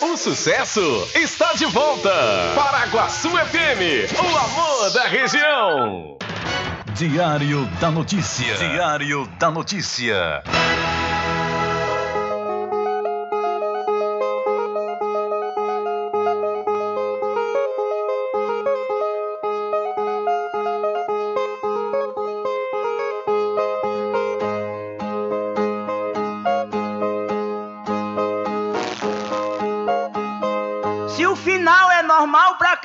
O sucesso está de volta. Paraguaçu FM, o amor da região. Diário da Notícia. Diário da Notícia.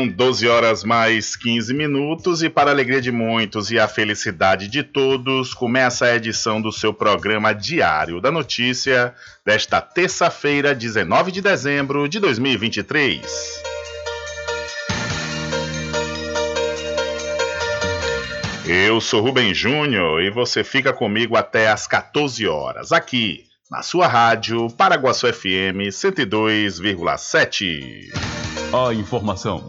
São 12 horas mais 15 minutos e para a alegria de muitos e a felicidade de todos, começa a edição do seu programa Diário da Notícia desta terça-feira, 19 de dezembro de 2023. Eu sou Rubem Júnior e você fica comigo até às 14 horas, aqui na sua rádio Paraguaçu FM 102,7. A informação,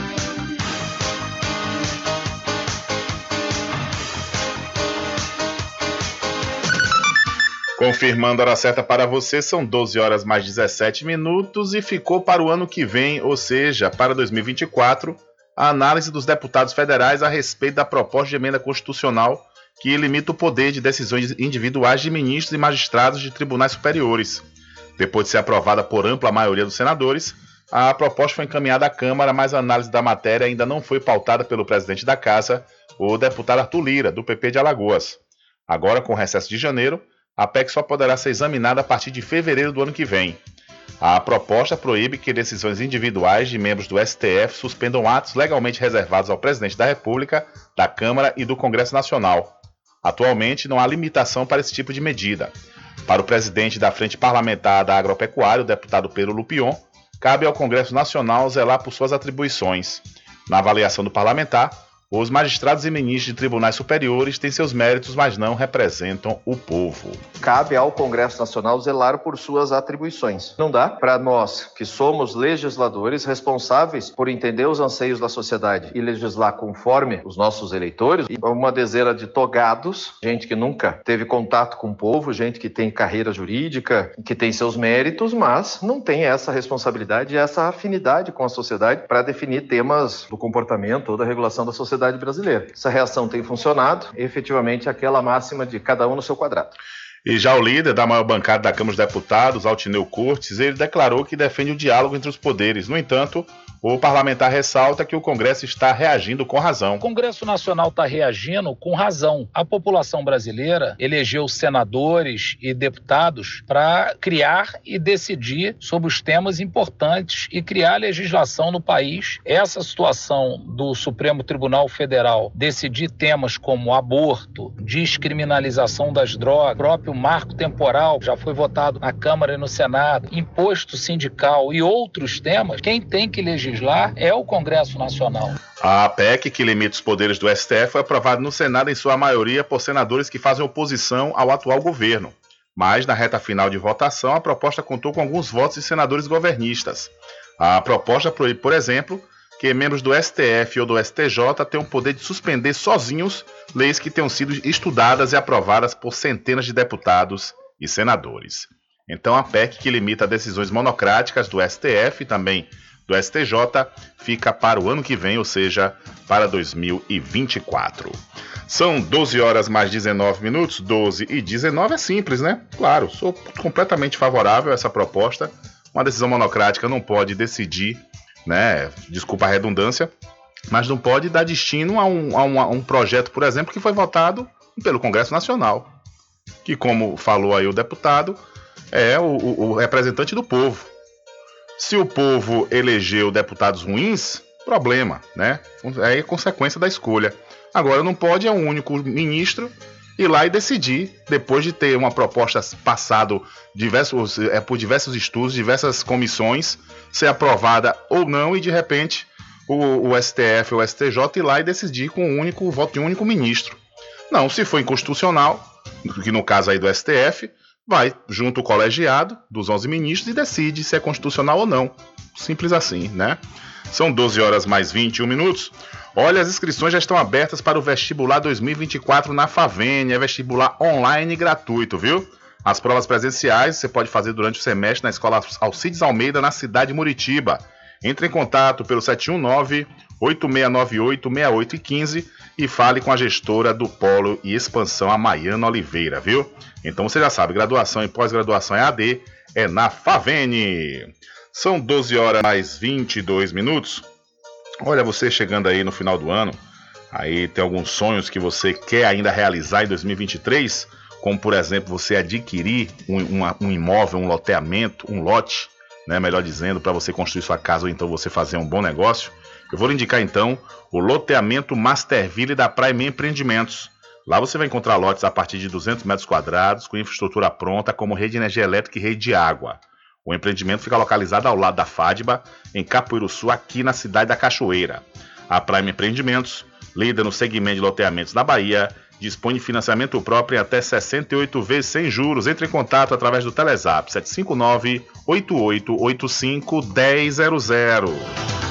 Confirmando a hora certa para você, são 12 horas mais 17 minutos e ficou para o ano que vem, ou seja, para 2024, a análise dos deputados federais a respeito da proposta de emenda constitucional que limita o poder de decisões individuais de ministros e magistrados de tribunais superiores. Depois de ser aprovada por ampla maioria dos senadores, a proposta foi encaminhada à Câmara, mas a análise da matéria ainda não foi pautada pelo presidente da Casa, o deputado Arthur Lira, do PP de Alagoas. Agora, com o recesso de janeiro, a PEC só poderá ser examinada a partir de fevereiro do ano que vem. A proposta proíbe que decisões individuais de membros do STF suspendam atos legalmente reservados ao presidente da República, da Câmara e do Congresso Nacional. Atualmente, não há limitação para esse tipo de medida. Para o presidente da Frente Parlamentar da Agropecuária, o deputado Pedro Lupion, cabe ao Congresso Nacional zelar por suas atribuições. Na avaliação do parlamentar, os magistrados e ministros de tribunais superiores têm seus méritos, mas não representam o povo. Cabe ao Congresso Nacional zelar por suas atribuições. Não dá para nós, que somos legisladores responsáveis por entender os anseios da sociedade e legislar conforme os nossos eleitores, uma dezena de togados, gente que nunca teve contato com o povo, gente que tem carreira jurídica, que tem seus méritos, mas não tem essa responsabilidade e essa afinidade com a sociedade para definir temas do comportamento ou da regulação da sociedade sociedade brasileira. Essa reação tem funcionado, efetivamente aquela máxima de cada um no seu quadrado. E já o líder da maior bancada da Câmara dos Deputados, Altineu Cortes, ele declarou que defende o diálogo entre os poderes. No entanto, o parlamentar ressalta que o Congresso está reagindo com razão. O Congresso Nacional está reagindo com razão. A população brasileira elegeu senadores e deputados para criar e decidir sobre os temas importantes e criar legislação no país. Essa situação do Supremo Tribunal Federal decidir temas como aborto, descriminalização das drogas, próprio marco temporal já foi votado na Câmara e no Senado, imposto sindical e outros temas, quem tem que legislar legislar é o Congresso Nacional. A PEC, que limita os poderes do STF, foi aprovada no Senado em sua maioria por senadores que fazem oposição ao atual governo. Mas, na reta final de votação, a proposta contou com alguns votos de senadores governistas. A proposta proíbe, por exemplo, que membros do STF ou do STJ tenham o poder de suspender sozinhos leis que tenham sido estudadas e aprovadas por centenas de deputados e senadores. Então, a PEC, que limita decisões monocráticas do STF e também do STJ fica para o ano que vem, ou seja, para 2024. São 12 horas mais 19 minutos, 12 e 19 é simples, né? Claro, sou completamente favorável a essa proposta. Uma decisão monocrática não pode decidir, né? Desculpa a redundância, mas não pode dar destino a um, a um, a um projeto, por exemplo, que foi votado pelo Congresso Nacional, que, como falou aí o deputado, é o, o, o representante do povo. Se o povo elegeu deputados ruins, problema, né? É consequência da escolha. Agora não pode é um único ministro ir lá e decidir, depois de ter uma proposta passado diversos, é, por diversos estudos, diversas comissões, ser aprovada ou não, e de repente o, o STF ou o STJ ir lá e decidir com um único voto de um único ministro. Não, se for inconstitucional, que no caso aí do STF, vai junto o colegiado dos 11 ministros e decide se é constitucional ou não. Simples assim, né? São 12 horas mais 21 minutos. Olha, as inscrições já estão abertas para o vestibular 2024 na Favene. É vestibular online gratuito, viu? As provas presenciais você pode fazer durante o semestre na Escola Alcides Almeida, na cidade de Muritiba. Entre em contato pelo 719-8698-6815 e fale com a gestora do Polo e Expansão, a Maiana Oliveira, viu? Então você já sabe, graduação e pós-graduação em AD é na Favene. São 12 horas mais 22 minutos. Olha, você chegando aí no final do ano, aí tem alguns sonhos que você quer ainda realizar em 2023, como por exemplo você adquirir um, uma, um imóvel, um loteamento, um lote, né, melhor dizendo, para você construir sua casa ou então você fazer um bom negócio. Eu vou lhe indicar então o loteamento Masterville da Prime Empreendimentos. Lá você vai encontrar lotes a partir de 200 metros quadrados, com infraestrutura pronta, como rede de energia elétrica e rede de água. O empreendimento fica localizado ao lado da FADBA, em Capoeiro-Sul, aqui na cidade da Cachoeira. A Prime Empreendimentos, líder no segmento de loteamentos da Bahia, dispõe de financiamento próprio em até 68 vezes sem juros. Entre em contato através do Telezap 759 8885 1000.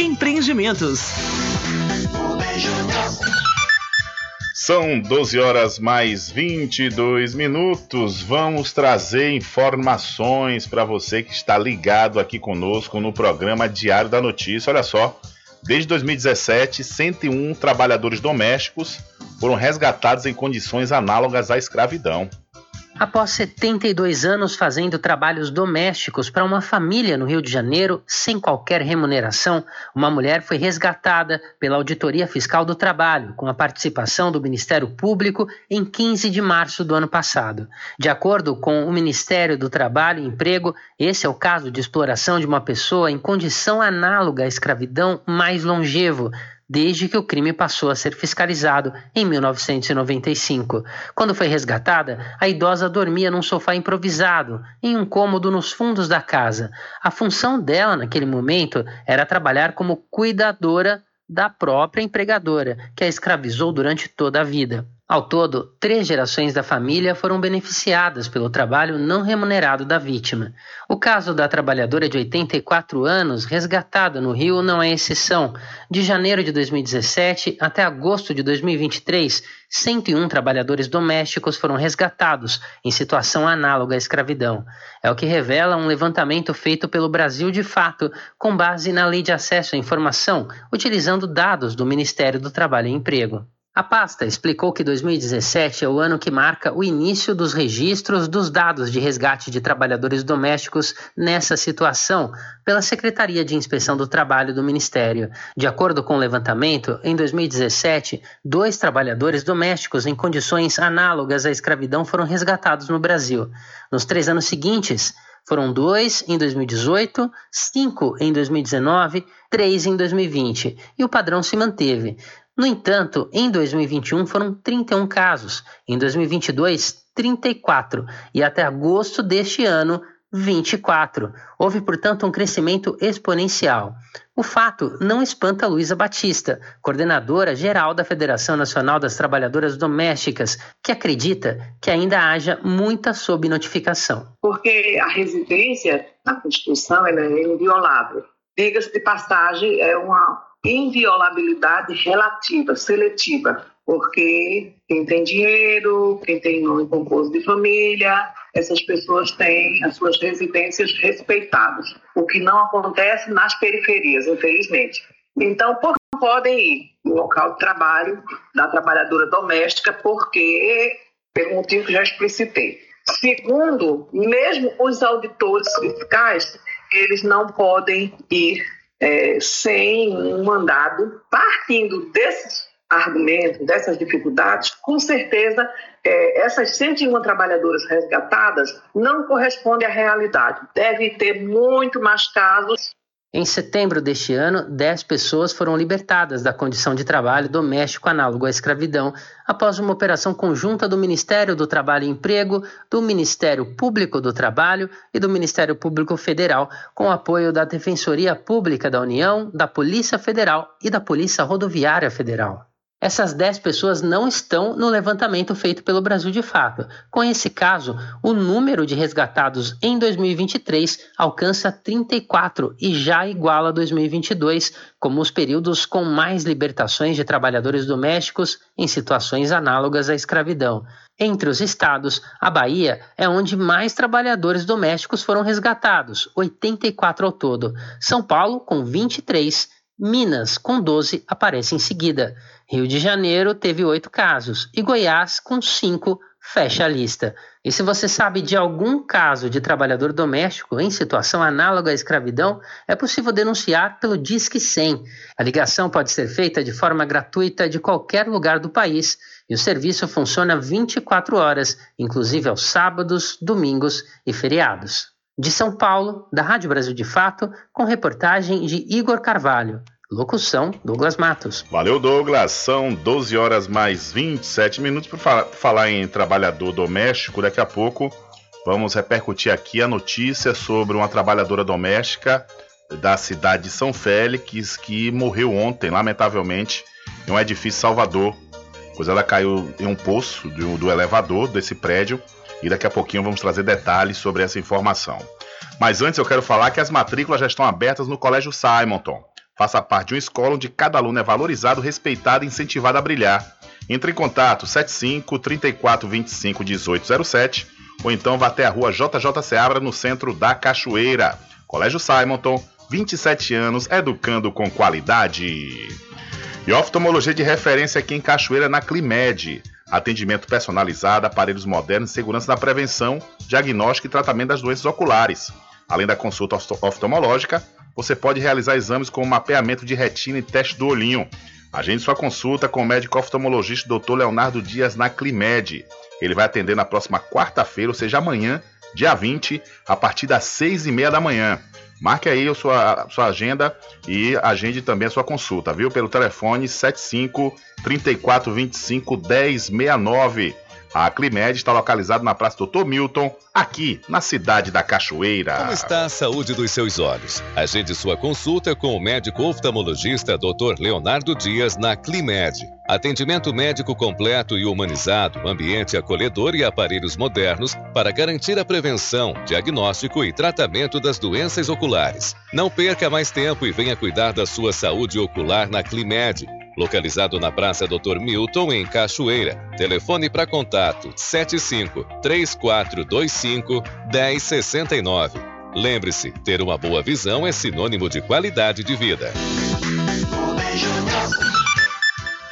Empreendimentos. São 12 horas mais 22 minutos. Vamos trazer informações para você que está ligado aqui conosco no programa Diário da Notícia. Olha só, desde 2017, 101 trabalhadores domésticos foram resgatados em condições análogas à escravidão. Após 72 anos fazendo trabalhos domésticos para uma família no Rio de Janeiro, sem qualquer remuneração, uma mulher foi resgatada pela Auditoria Fiscal do Trabalho, com a participação do Ministério Público, em 15 de março do ano passado. De acordo com o Ministério do Trabalho e Emprego, esse é o caso de exploração de uma pessoa em condição análoga à escravidão mais longevo desde que o crime passou a ser fiscalizado em 1995. Quando foi resgatada, a idosa dormia num sofá improvisado, em um cômodo nos fundos da casa. A função dela naquele momento era trabalhar como cuidadora da própria empregadora, que a escravizou durante toda a vida. Ao todo, três gerações da família foram beneficiadas pelo trabalho não remunerado da vítima. O caso da trabalhadora de 84 anos, resgatada no Rio, não é exceção. De janeiro de 2017 até agosto de 2023, 101 trabalhadores domésticos foram resgatados em situação análoga à escravidão. É o que revela um levantamento feito pelo Brasil de Fato, com base na Lei de Acesso à Informação, utilizando dados do Ministério do Trabalho e Emprego. A pasta explicou que 2017 é o ano que marca o início dos registros dos dados de resgate de trabalhadores domésticos nessa situação pela Secretaria de Inspeção do Trabalho do Ministério. De acordo com o levantamento, em 2017, dois trabalhadores domésticos em condições análogas à escravidão foram resgatados no Brasil. Nos três anos seguintes, foram dois em 2018, cinco em 2019, três em 2020, e o padrão se manteve. No entanto, em 2021 foram 31 casos, em 2022, 34 e até agosto deste ano, 24. Houve, portanto, um crescimento exponencial. O fato não espanta Luísa Batista, coordenadora geral da Federação Nacional das Trabalhadoras Domésticas, que acredita que ainda haja muita subnotificação. Porque a residência na Constituição é inviolável. Diga-se de passagem, é uma inviolabilidade relativa, seletiva, porque quem tem dinheiro, quem tem nome composto de família, essas pessoas têm as suas residências respeitadas, o que não acontece nas periferias, infelizmente. Então, por que não podem ir no local de trabalho da trabalhadora doméstica? Porque, pelo motivo que já explicitei. Segundo, mesmo os auditores fiscais, eles não podem ir é, sem um mandado, partindo desses argumentos, dessas dificuldades, com certeza é, essas 101 trabalhadoras resgatadas não correspondem à realidade. Deve ter muito mais casos em setembro deste ano, 10 pessoas foram libertadas da condição de trabalho doméstico análogo à escravidão após uma operação conjunta do Ministério do Trabalho e Emprego, do Ministério Público do Trabalho e do Ministério Público Federal, com apoio da Defensoria Pública da União, da Polícia Federal e da Polícia Rodoviária Federal. Essas 10 pessoas não estão no levantamento feito pelo Brasil de Fato. Com esse caso, o número de resgatados em 2023 alcança 34 e já iguala 2022, como os períodos com mais libertações de trabalhadores domésticos em situações análogas à escravidão. Entre os estados, a Bahia é onde mais trabalhadores domésticos foram resgatados, 84 ao todo. São Paulo, com 23, Minas, com 12, aparece em seguida. Rio de Janeiro teve oito casos e Goiás, com cinco, fecha a lista. E se você sabe de algum caso de trabalhador doméstico em situação análoga à escravidão, é possível denunciar pelo Disque 100. A ligação pode ser feita de forma gratuita de qualquer lugar do país e o serviço funciona 24 horas, inclusive aos sábados, domingos e feriados. De São Paulo, da Rádio Brasil de Fato, com reportagem de Igor Carvalho. Locução: Douglas Matos. Valeu, Douglas. São 12 horas mais 27 minutos para falar em trabalhador doméstico. Daqui a pouco vamos repercutir aqui a notícia sobre uma trabalhadora doméstica da cidade de São Félix que morreu ontem, lamentavelmente, em um edifício Salvador, pois ela caiu em um poço do, do elevador desse prédio e daqui a pouquinho vamos trazer detalhes sobre essa informação. Mas antes eu quero falar que as matrículas já estão abertas no Colégio Simonton. Faça parte de uma escola onde cada aluno é valorizado, respeitado e incentivado a brilhar. Entre em contato 75 34 25 1807 ou então vá até a rua JJ Seabra no centro da Cachoeira. Colégio Simonton, 27 anos, educando com qualidade. E oftalmologia de referência aqui em Cachoeira na Climed atendimento personalizado, aparelhos modernos, segurança na prevenção, diagnóstico e tratamento das doenças oculares. Além da consulta oftalmológica, você pode realizar exames como mapeamento de retina e teste do olhinho. Agende sua consulta com o médico oftalmologista Dr. Leonardo Dias na Climed. Ele vai atender na próxima quarta-feira, ou seja, amanhã, dia 20, a partir das 6 e meia da manhã. Marque aí a sua, a sua agenda e agende também a sua consulta, viu? Pelo telefone 75 34 25 1069. A Aclimed está localizada na Praça Doutor Milton, aqui na cidade da Cachoeira. Como está a saúde dos seus olhos? Agende sua consulta com o médico oftalmologista Dr. Leonardo Dias na Climed. Atendimento médico completo e humanizado, ambiente acolhedor e aparelhos modernos para garantir a prevenção, diagnóstico e tratamento das doenças oculares. Não perca mais tempo e venha cuidar da sua saúde ocular na Climed localizado na Praça Dr. Milton, em Cachoeira. Telefone para contato 75 3425 1069. Lembre-se, ter uma boa visão é sinônimo de qualidade de vida.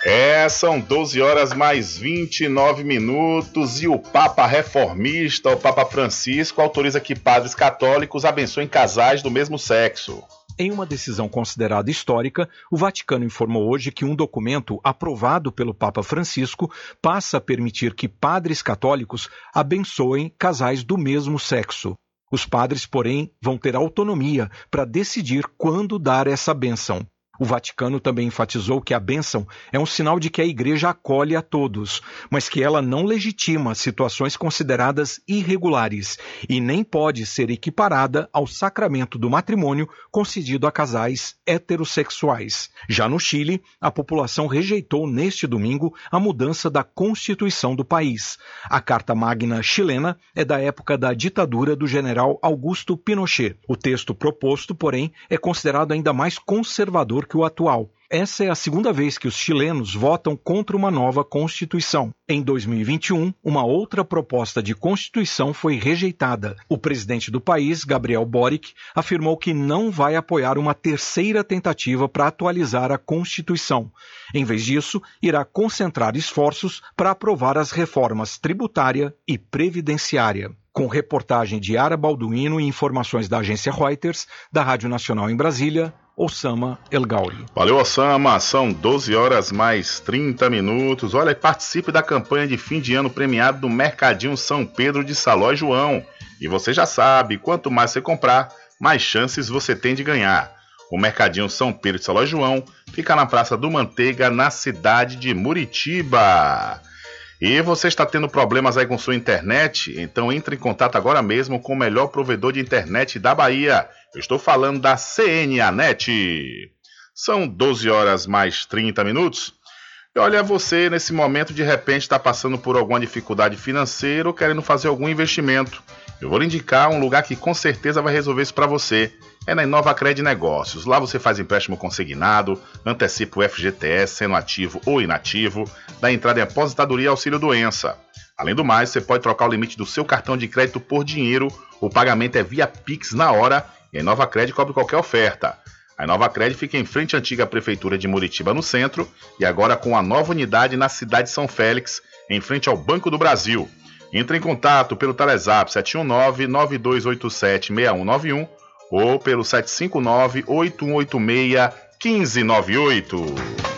É, são 12 horas mais 29 minutos e o Papa reformista, o Papa Francisco, autoriza que padres católicos abençoem casais do mesmo sexo. Em uma decisão considerada histórica, o Vaticano informou hoje que um documento aprovado pelo Papa Francisco passa a permitir que padres católicos abençoem casais do mesmo sexo. Os padres, porém, vão ter autonomia para decidir quando dar essa benção. O Vaticano também enfatizou que a bênção é um sinal de que a Igreja acolhe a todos, mas que ela não legitima situações consideradas irregulares e nem pode ser equiparada ao sacramento do matrimônio concedido a casais heterossexuais. Já no Chile, a população rejeitou neste domingo a mudança da Constituição do país. A Carta Magna chilena é da época da ditadura do general Augusto Pinochet. O texto proposto, porém, é considerado ainda mais conservador que o atual. Essa é a segunda vez que os chilenos votam contra uma nova Constituição. Em 2021, uma outra proposta de Constituição foi rejeitada. O presidente do país, Gabriel Boric, afirmou que não vai apoiar uma terceira tentativa para atualizar a Constituição. Em vez disso, irá concentrar esforços para aprovar as reformas tributária e previdenciária. Com reportagem de Ara Balduino e informações da agência Reuters, da Rádio Nacional em Brasília, Osama El Gauri. Valeu, Osama. São 12 horas mais 30 minutos. Olha, participe da campanha de fim de ano premiado do Mercadinho São Pedro de Saló João. E você já sabe, quanto mais você comprar, mais chances você tem de ganhar. O Mercadinho São Pedro de Saló João fica na Praça do Manteiga, na cidade de Muritiba. E você está tendo problemas aí com sua internet? Então entre em contato agora mesmo com o melhor provedor de internet da Bahia. Eu estou falando da CNAnet. São 12 horas mais 30 minutos. E olha, você nesse momento de repente está passando por alguma dificuldade financeira ou querendo fazer algum investimento. Eu vou lhe indicar um lugar que com certeza vai resolver isso para você. É na Inova Cred Negócios. Lá você faz empréstimo consignado, antecipa o FGTS sendo ativo ou inativo, dá entrada em aposentadoria e auxílio doença. Além do mais, você pode trocar o limite do seu cartão de crédito por dinheiro, o pagamento é via Pix na hora e a Inova Cred cobre qualquer oferta. A Nova Cred fica em frente à antiga prefeitura de Muritiba, no centro, e agora com a nova unidade na cidade de São Félix, em frente ao Banco do Brasil. Entre em contato pelo Telezap 719-9287-6191 ou pelo 759-8186-1598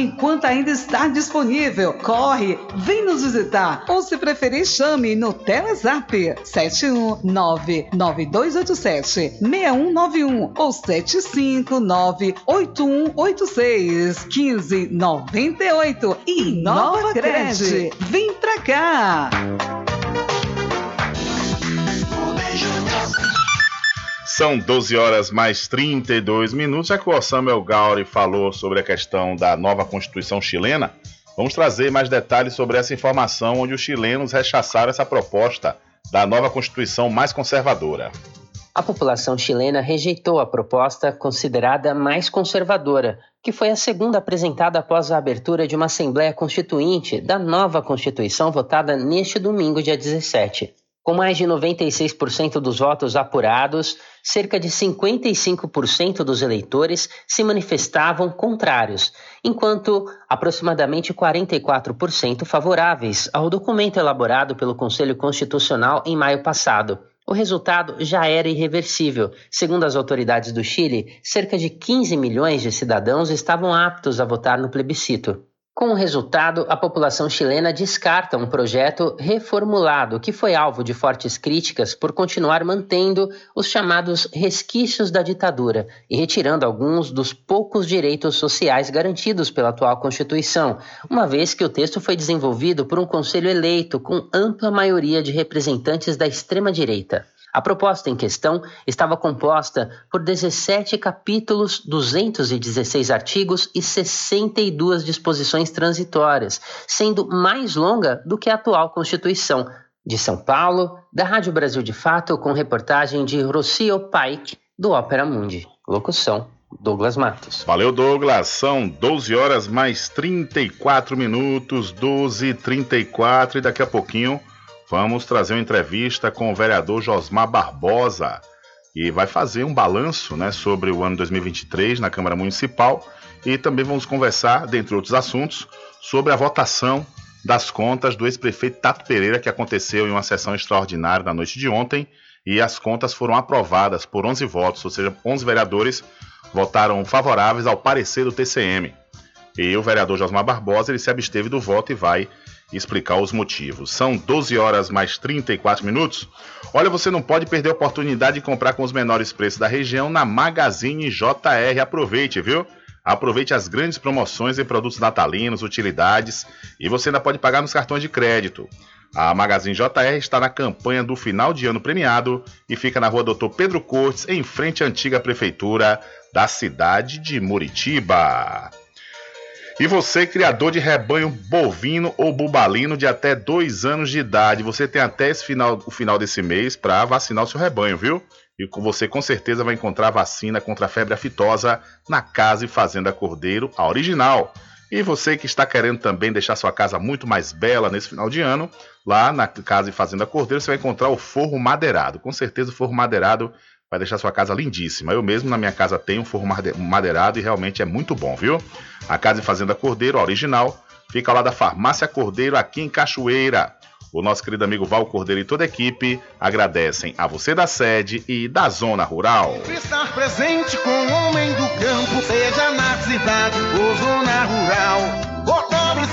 enquanto ainda está disponível. Corre, vem nos visitar ou se preferir chame no Telezap 71992876191 ou 75981861598 e Nova Cred. Vem pra cá! São 12 horas mais 32 minutos. Já que o Samuel Gauri falou sobre a questão da nova Constituição chilena, vamos trazer mais detalhes sobre essa informação onde os chilenos rechaçaram essa proposta da nova Constituição mais conservadora. A população chilena rejeitou a proposta considerada mais conservadora, que foi a segunda apresentada após a abertura de uma Assembleia Constituinte da nova Constituição votada neste domingo, dia 17. Com mais de 96% dos votos apurados, cerca de 55% dos eleitores se manifestavam contrários, enquanto aproximadamente 44% favoráveis ao documento elaborado pelo Conselho Constitucional em maio passado. O resultado já era irreversível. Segundo as autoridades do Chile, cerca de 15 milhões de cidadãos estavam aptos a votar no plebiscito. Com o resultado, a população chilena descarta um projeto reformulado que foi alvo de fortes críticas por continuar mantendo os chamados resquícios da ditadura e retirando alguns dos poucos direitos sociais garantidos pela atual Constituição, uma vez que o texto foi desenvolvido por um conselho eleito com ampla maioria de representantes da extrema-direita. A proposta em questão estava composta por 17 capítulos, 216 artigos e 62 disposições transitórias, sendo mais longa do que a atual Constituição. De São Paulo, da Rádio Brasil de Fato, com reportagem de Rocio Paik, do Ópera Mundi. Locução: Douglas Matos. Valeu, Douglas. São 12 horas mais 34 minutos, 12 e 34 e daqui a pouquinho vamos trazer uma entrevista com o vereador Josmar Barbosa, que vai fazer um balanço né, sobre o ano 2023 na Câmara Municipal e também vamos conversar, dentre outros assuntos, sobre a votação das contas do ex-prefeito Tato Pereira, que aconteceu em uma sessão extraordinária na noite de ontem, e as contas foram aprovadas por 11 votos, ou seja, 11 vereadores votaram favoráveis ao parecer do TCM. E o vereador Josmar Barbosa ele se absteve do voto e vai explicar os motivos. São 12 horas mais 34 minutos. Olha, você não pode perder a oportunidade de comprar com os menores preços da região na Magazine JR. Aproveite, viu? Aproveite as grandes promoções em produtos natalinos, utilidades e você ainda pode pagar nos cartões de crédito. A Magazine JR está na campanha do final de ano premiado e fica na rua Doutor Pedro Cortes, em frente à antiga prefeitura da cidade de Muritiba. E você, criador de rebanho bovino ou bubalino de até dois anos de idade, você tem até esse final, o final desse mês para vacinar o seu rebanho, viu? e você com certeza vai encontrar a vacina contra a febre aftosa na Casa e Fazenda Cordeiro, a original. E você que está querendo também deixar sua casa muito mais bela nesse final de ano, lá na Casa e Fazenda Cordeiro você vai encontrar o forro madeirado. Com certeza o forro madeirado vai deixar sua casa lindíssima. Eu mesmo na minha casa tenho um forro madeirado e realmente é muito bom, viu? A Casa e Fazenda Cordeiro, original, fica lá da Farmácia Cordeiro aqui em Cachoeira. O nosso querido amigo Val Cordeiro e toda a equipe agradecem a você da sede e da zona rural. Estar presente com o homem do campo, seja na cidade ou zona rural.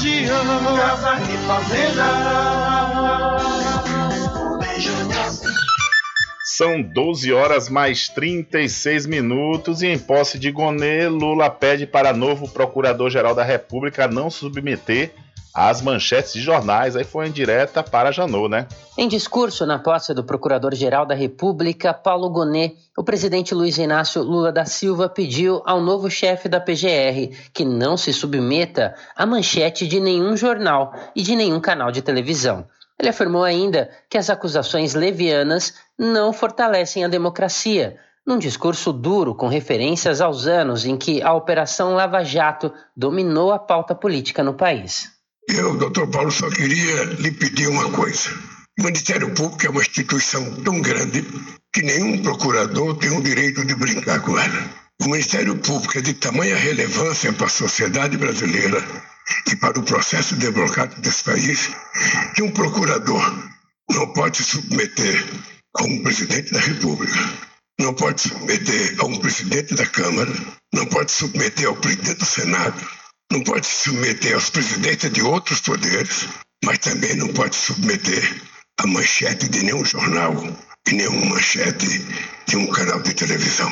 Casa e Fazenda. São 12 horas mais 36 minutos e em posse de Gonê, Lula pede para novo Procurador-Geral da República não submeter às manchetes de jornais. Aí foi em direta para Janot, né? Em discurso na posse do Procurador-Geral da República, Paulo Gonet, o presidente Luiz Inácio Lula da Silva pediu ao novo chefe da PGR que não se submeta à manchete de nenhum jornal e de nenhum canal de televisão. Ele afirmou ainda que as acusações levianas não fortalecem a democracia, num discurso duro com referências aos anos em que a Operação Lava Jato dominou a pauta política no país. Eu, doutor Paulo, só queria lhe pedir uma coisa. O Ministério Público é uma instituição tão grande que nenhum procurador tem o direito de brincar com ela. O Ministério Público é de tamanha relevância para a sociedade brasileira e para o processo democrático desse país que um procurador não pode se submeter a um presidente da República, não pode submeter a um presidente da Câmara, não pode submeter ao presidente do Senado, não pode se submeter aos presidentes de outros poderes, mas também não pode se submeter à manchete de nenhum jornal e nenhuma manchete de um canal de televisão.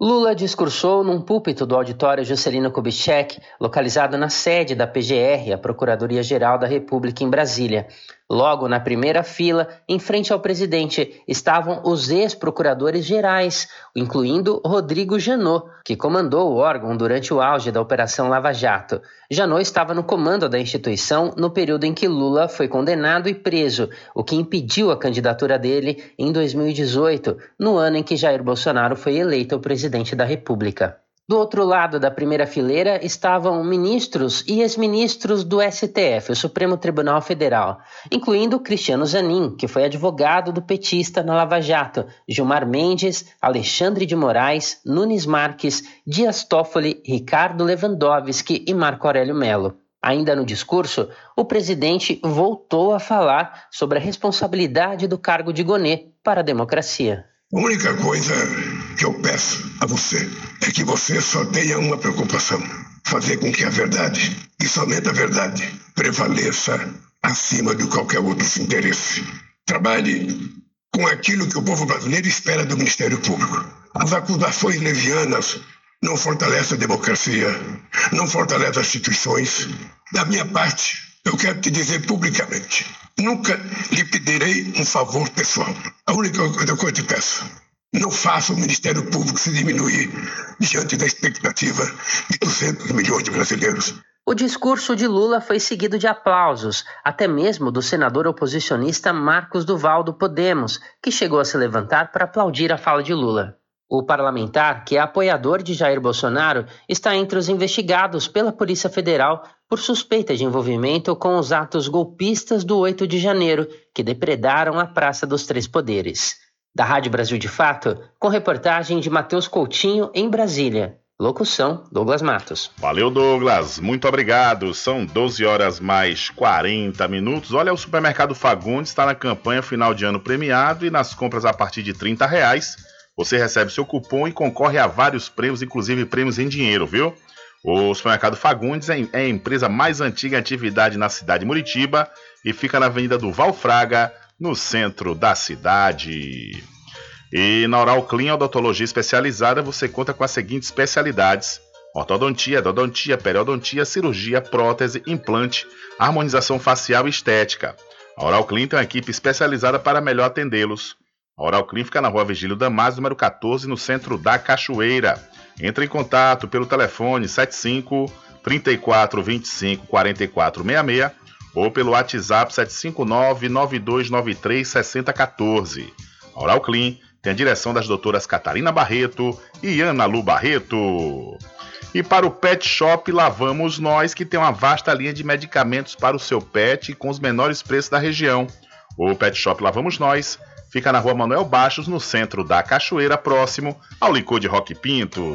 Lula discursou num púlpito do auditório Juscelino Kubitschek, localizado na sede da PGR, a Procuradoria-Geral da República em Brasília. Logo na primeira fila, em frente ao presidente, estavam os ex-procuradores gerais, incluindo Rodrigo Janot, que comandou o órgão durante o auge da Operação Lava Jato. Janot estava no comando da instituição no período em que Lula foi condenado e preso, o que impediu a candidatura dele em 2018, no ano em que Jair Bolsonaro foi eleito presidente da República. Do outro lado da primeira fileira estavam ministros e ex-ministros do STF, o Supremo Tribunal Federal, incluindo Cristiano Zanin, que foi advogado do petista na Lava Jato, Gilmar Mendes, Alexandre de Moraes, Nunes Marques, Dias Toffoli, Ricardo Lewandowski e Marco Aurélio Melo. Ainda no discurso, o presidente voltou a falar sobre a responsabilidade do cargo de Gonet para a democracia. A única coisa que eu peço a você é que você só tenha uma preocupação: fazer com que a verdade, e somente a verdade, prevaleça acima de qualquer outro interesse. Trabalhe com aquilo que o povo brasileiro espera do Ministério Público. As acusações levianas não fortalecem a democracia, não fortalecem as instituições. Da minha parte, eu quero te dizer publicamente: Nunca lhe pedirei um favor pessoal. A única coisa que eu te peço, não faça o Ministério Público se diminuir diante da expectativa de 200 milhões de brasileiros. O discurso de Lula foi seguido de aplausos, até mesmo do senador oposicionista Marcos Duval do Podemos, que chegou a se levantar para aplaudir a fala de Lula. O parlamentar, que é apoiador de Jair Bolsonaro, está entre os investigados pela Polícia Federal por suspeita de envolvimento com os atos golpistas do 8 de janeiro, que depredaram a Praça dos Três Poderes. Da Rádio Brasil de Fato, com reportagem de Matheus Coutinho, em Brasília. Locução: Douglas Matos. Valeu, Douglas. Muito obrigado. São 12 horas mais 40 minutos. Olha, o supermercado Fagundes está na campanha final de ano premiado e nas compras a partir de 30 reais você recebe seu cupom e concorre a vários prêmios, inclusive prêmios em dinheiro, viu? O supermercado Fagundes é, é a empresa mais antiga em atividade na cidade de Muritiba e fica na Avenida do Valfraga, no centro da cidade. E na Oral Clean Odontologia Especializada você conta com as seguintes especialidades: ortodontia, endodontia, periodontia, cirurgia, prótese, implante, harmonização facial e estética. A Oral Clean tem uma equipe especializada para melhor atendê-los. A Oral Clean fica na rua Vigílio Damasio, número 14, no centro da Cachoeira. Entre em contato pelo telefone 75 34 25 44 66 ou pelo WhatsApp 759 9293 6014. A Oral Clean tem a direção das doutoras Catarina Barreto e Ana Lu Barreto. E para o Pet Shop lá vamos nós, que tem uma vasta linha de medicamentos para o seu pet com os menores preços da região. O Pet Shop lá vamos nós fica na rua Manuel Baixos, no centro da Cachoeira, próximo ao licor de Rock Pinto.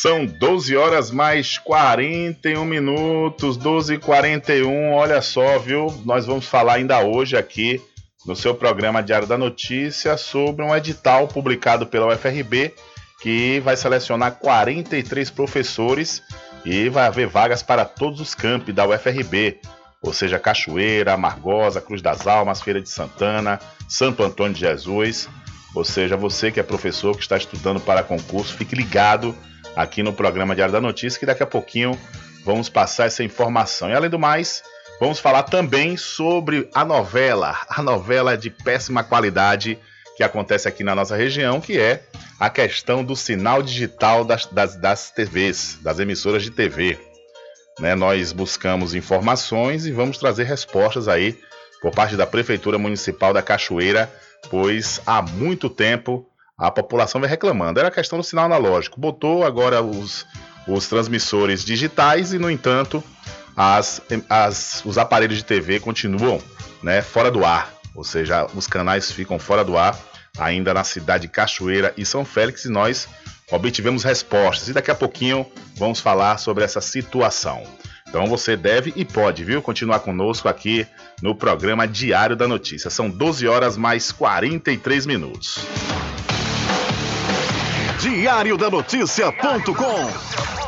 São 12 horas mais 41 minutos, 12 e 41. Olha só, viu? Nós vamos falar ainda hoje aqui no seu programa Diário da Notícia sobre um edital publicado pela UFRB que vai selecionar 43 professores e vai haver vagas para todos os campi da UFRB, ou seja, Cachoeira, Margosa, Cruz das Almas, Feira de Santana, Santo Antônio de Jesus. Ou seja, você que é professor, que está estudando para concurso, fique ligado aqui no programa Diário da Notícia, que daqui a pouquinho vamos passar essa informação. E além do mais, vamos falar também sobre a novela, a novela de péssima qualidade que acontece aqui na nossa região, que é a questão do sinal digital das, das, das TVs, das emissoras de TV. Né, nós buscamos informações e vamos trazer respostas aí por parte da Prefeitura Municipal da Cachoeira, pois há muito tempo a população vem reclamando. Era questão do sinal analógico. Botou agora os, os transmissores digitais e, no entanto, as, as, os aparelhos de TV continuam né, fora do ar. Ou seja, os canais ficam fora do ar, ainda na cidade de Cachoeira e São Félix, e nós obtivemos respostas. E daqui a pouquinho vamos falar sobre essa situação. Então você deve e pode, viu, continuar conosco aqui no programa Diário da Notícia. São 12 horas mais 43 minutos diariodanoticia.com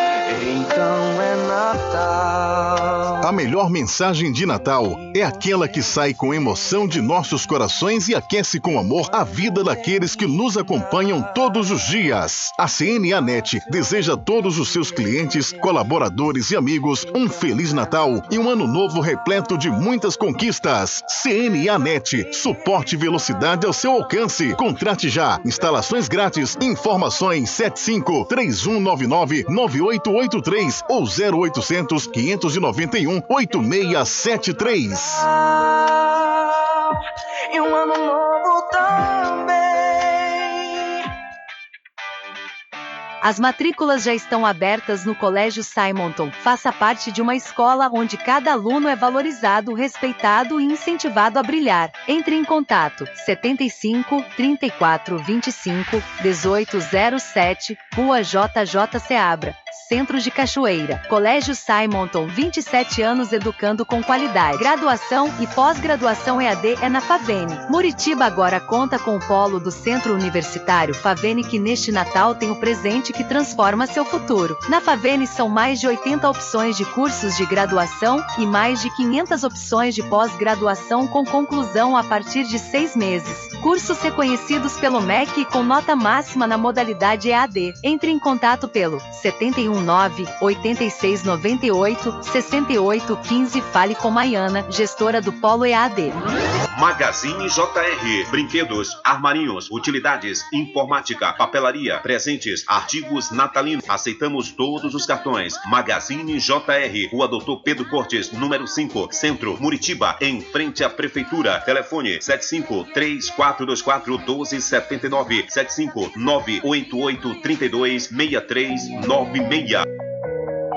Então é Natal. A melhor mensagem de Natal é aquela que sai com emoção de nossos corações e aquece com amor a vida daqueles que nos acompanham todos os dias. A CNA Net deseja a todos os seus clientes, colaboradores e amigos um feliz Natal e um ano novo repleto de muitas conquistas. CNA Net, suporte e velocidade ao seu alcance. Contrate já. Instalações grátis. Informações 75 3199 9883 ou 0800 591 8673. E um ano novo também. As matrículas já estão abertas no Colégio Simonton. Faça parte de uma escola onde cada aluno é valorizado, respeitado e incentivado a brilhar. Entre em contato 75 34 25 1807, Rua JJ Seabra. Centro de Cachoeira. Colégio Simonton, 27 anos educando com qualidade. Graduação e pós-graduação EAD é na Favene. Muritiba agora conta com o polo do Centro Universitário Favene que neste Natal tem o presente que transforma seu futuro. Na Favene são mais de 80 opções de cursos de graduação e mais de 500 opções de pós-graduação com conclusão a partir de seis meses. Cursos reconhecidos pelo MEC com nota máxima na modalidade EAD. Entre em contato pelo 71 9 86 98 68 15. Fale com Maiana, gestora do Polo EAD. Magazine JR. Brinquedos, armarinhos, utilidades, informática, papelaria, presentes, artigos natalinos. Aceitamos todos os cartões. Magazine JR. Rua Doutor Pedro Cortes, número 5, Centro, Muritiba, em frente à Prefeitura. Telefone 75 3424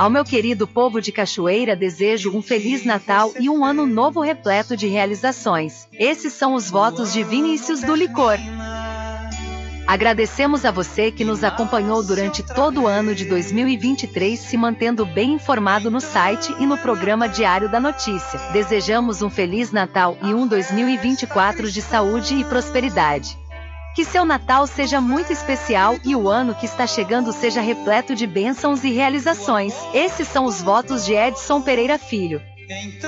Ao meu querido povo de Cachoeira, desejo um feliz Natal e um ano novo repleto de realizações. Esses são os votos de Vinícius do Licor. Agradecemos a você que nos acompanhou durante todo o ano de 2023, se mantendo bem informado no site e no programa Diário da Notícia. Desejamos um Feliz Natal e um 2024 de saúde e prosperidade. Que seu Natal seja muito especial e o ano que está chegando seja repleto de bênçãos e realizações. Esses são os votos de Edson Pereira Filho.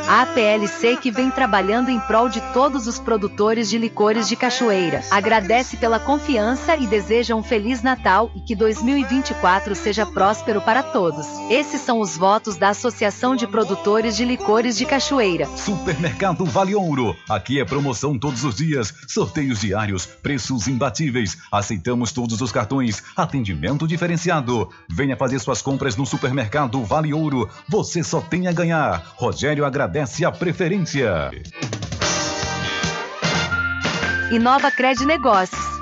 A APLC que vem trabalhando em prol de todos os produtores de licores de Cachoeira. Agradece pela confiança e deseja um feliz Natal e que 2024 seja próspero para todos. Esses são os votos da Associação de Produtores de Licores de Cachoeira. Supermercado Vale Ouro. Aqui é promoção todos os dias, sorteios diários, preços imbatíveis. Aceitamos todos os cartões, atendimento diferenciado. Venha fazer suas compras no Supermercado Vale Ouro. Você só tem a ganhar. Rogério agradece a preferência. Inova Cred Negócios.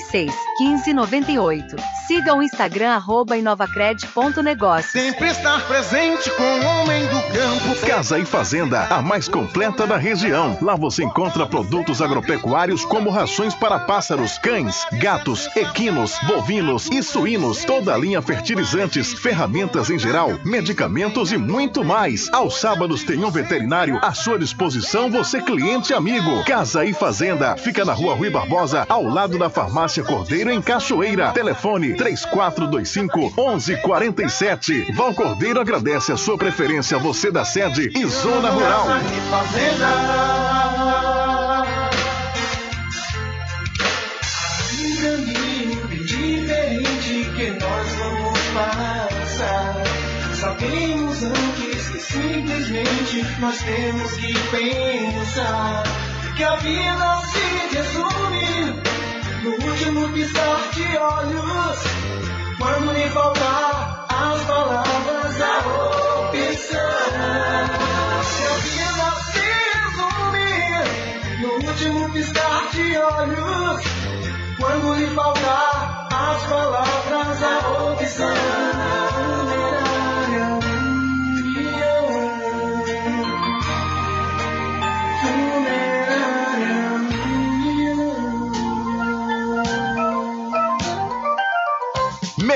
1598. Siga o Instagram arroba inovacred.negócios. Sempre estar presente com o homem do campo. Casa e Fazenda, a mais completa da região. Lá você encontra produtos agropecuários como rações para pássaros, cães, gatos, equinos, bovinos e suínos, toda a linha fertilizantes, ferramentas em geral, medicamentos e muito mais. Aos sábados tem um veterinário à sua disposição, você cliente amigo. Casa e Fazenda, fica na rua Rui Barbosa, ao lado da farmácia Cordeiro em Cachoeira. Telefone 3425 1147. Val Cordeiro agradece a sua preferência, você da sede e Zona Rural. Sabemos antes que simplesmente nós temos que pensar que a vida se resume no último piscar de olhos, quando lhe faltar as palavras, a opção. Se a vida se resumir no último piscar de olhos, quando lhe faltar as palavras, a opção.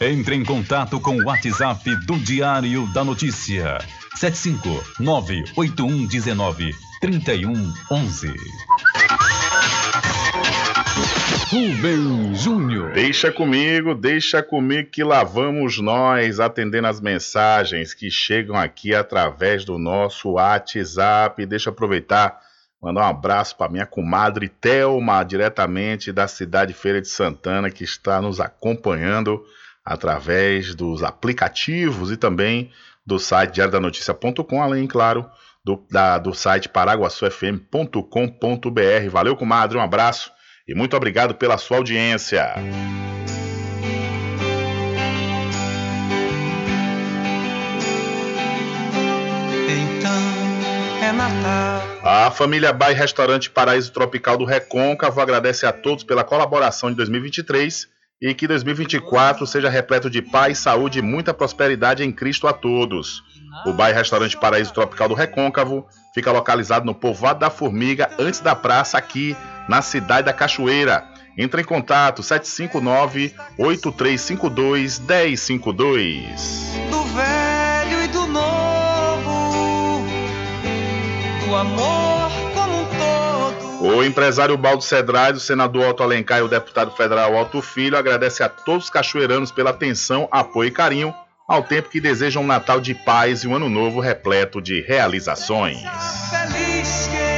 Entre em contato com o WhatsApp do Diário da Notícia. 759-8119-3111. Rubem Júnior. Deixa comigo, deixa comigo que lá vamos nós atendendo as mensagens que chegam aqui através do nosso WhatsApp. Deixa eu aproveitar, mandar um abraço para minha comadre Telma, diretamente da cidade Feira de Santana, que está nos acompanhando através dos aplicativos e também do site diariodanoticia.com, além, claro, do, da, do site paraguaçufm.com.br. Valeu, comadre, um abraço e muito obrigado pela sua audiência. Então é Natal. A família Bai Restaurante Paraíso Tropical do Recôncavo agradece a todos pela colaboração de 2023 e que 2024 seja repleto de paz, saúde e muita prosperidade em Cristo a todos. O Bai Restaurante Paraíso Tropical do Recôncavo fica localizado no Povoado da Formiga, antes da praça, aqui na cidade da Cachoeira. Entre em contato 759-8352-1052. Do velho e do novo, do amor. O empresário Baldo Cedrais, o senador Otto Alencar e o deputado federal Otto Filho agradecem a todos os cachoeiranos pela atenção, apoio e carinho, ao tempo que desejam um Natal de paz e um Ano Novo repleto de realizações. Feliz quem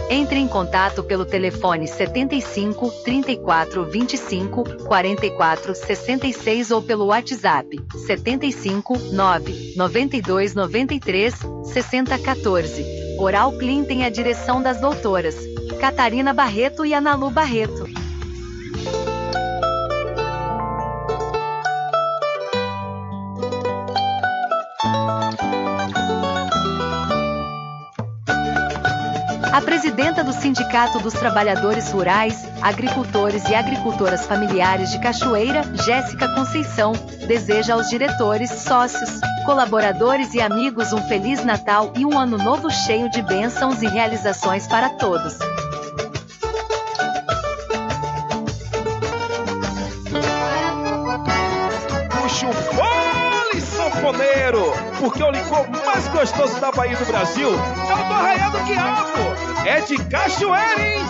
Entre em contato pelo telefone 75 34 25 44 66 ou pelo WhatsApp 75 9 92 93 60 14. Oral Clean tem a direção das doutoras Catarina Barreto e Analu Barreto. A presidenta do Sindicato dos Trabalhadores Rurais, Agricultores e Agricultoras Familiares de Cachoeira, Jéssica Conceição, deseja aos diretores, sócios, colaboradores e amigos um Feliz Natal e um Ano Novo cheio de bênçãos e realizações para todos. Puxa o fole, sanfoneiro! Porque o licor mais gostoso da Bahia do Brasil é o do Arraial do Quiabo! É de cachoeira, hein?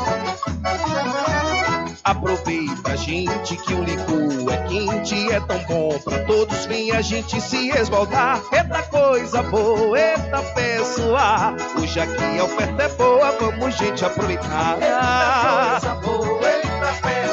Aproveita, gente, que o licor é quente, é tão bom pra todos. Vem a gente se esbaldar. Eita coisa boa, eita pessoa. Hoje aqui a oferta é boa, vamos, gente, aproveitar. Eita coisa boa, eita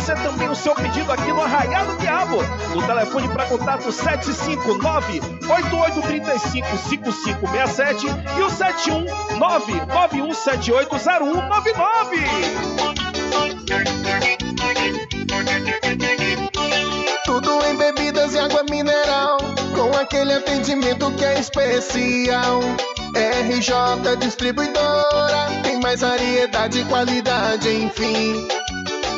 Você também o seu pedido aqui no Arraial do Diabo. O telefone para contato 759-8835-5567 e o 71991780199. Tudo em bebidas e água mineral, com aquele atendimento que é especial. RJ Distribuidora, tem mais variedade e qualidade, enfim.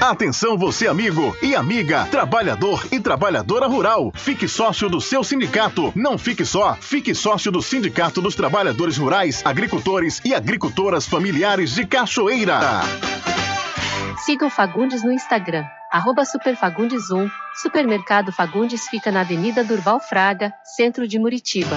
Atenção você amigo e amiga, trabalhador e trabalhadora rural. Fique sócio do seu sindicato. Não fique só, fique sócio do Sindicato dos Trabalhadores Rurais, Agricultores e Agricultoras Familiares de Cachoeira. Siga o Fagundes no Instagram, arroba superfagundes1. Supermercado Fagundes fica na Avenida Durval Fraga, centro de Muritiba.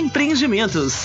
Empreendimentos.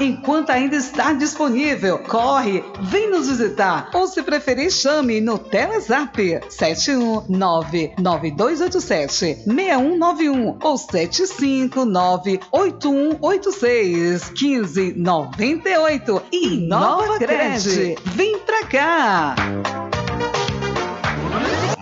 enquanto ainda está disponível. Corre, vem nos visitar ou se preferir chame no Telezap 7199287 6191 ou 7598186 1598 e Nova Cred. Vem pra cá!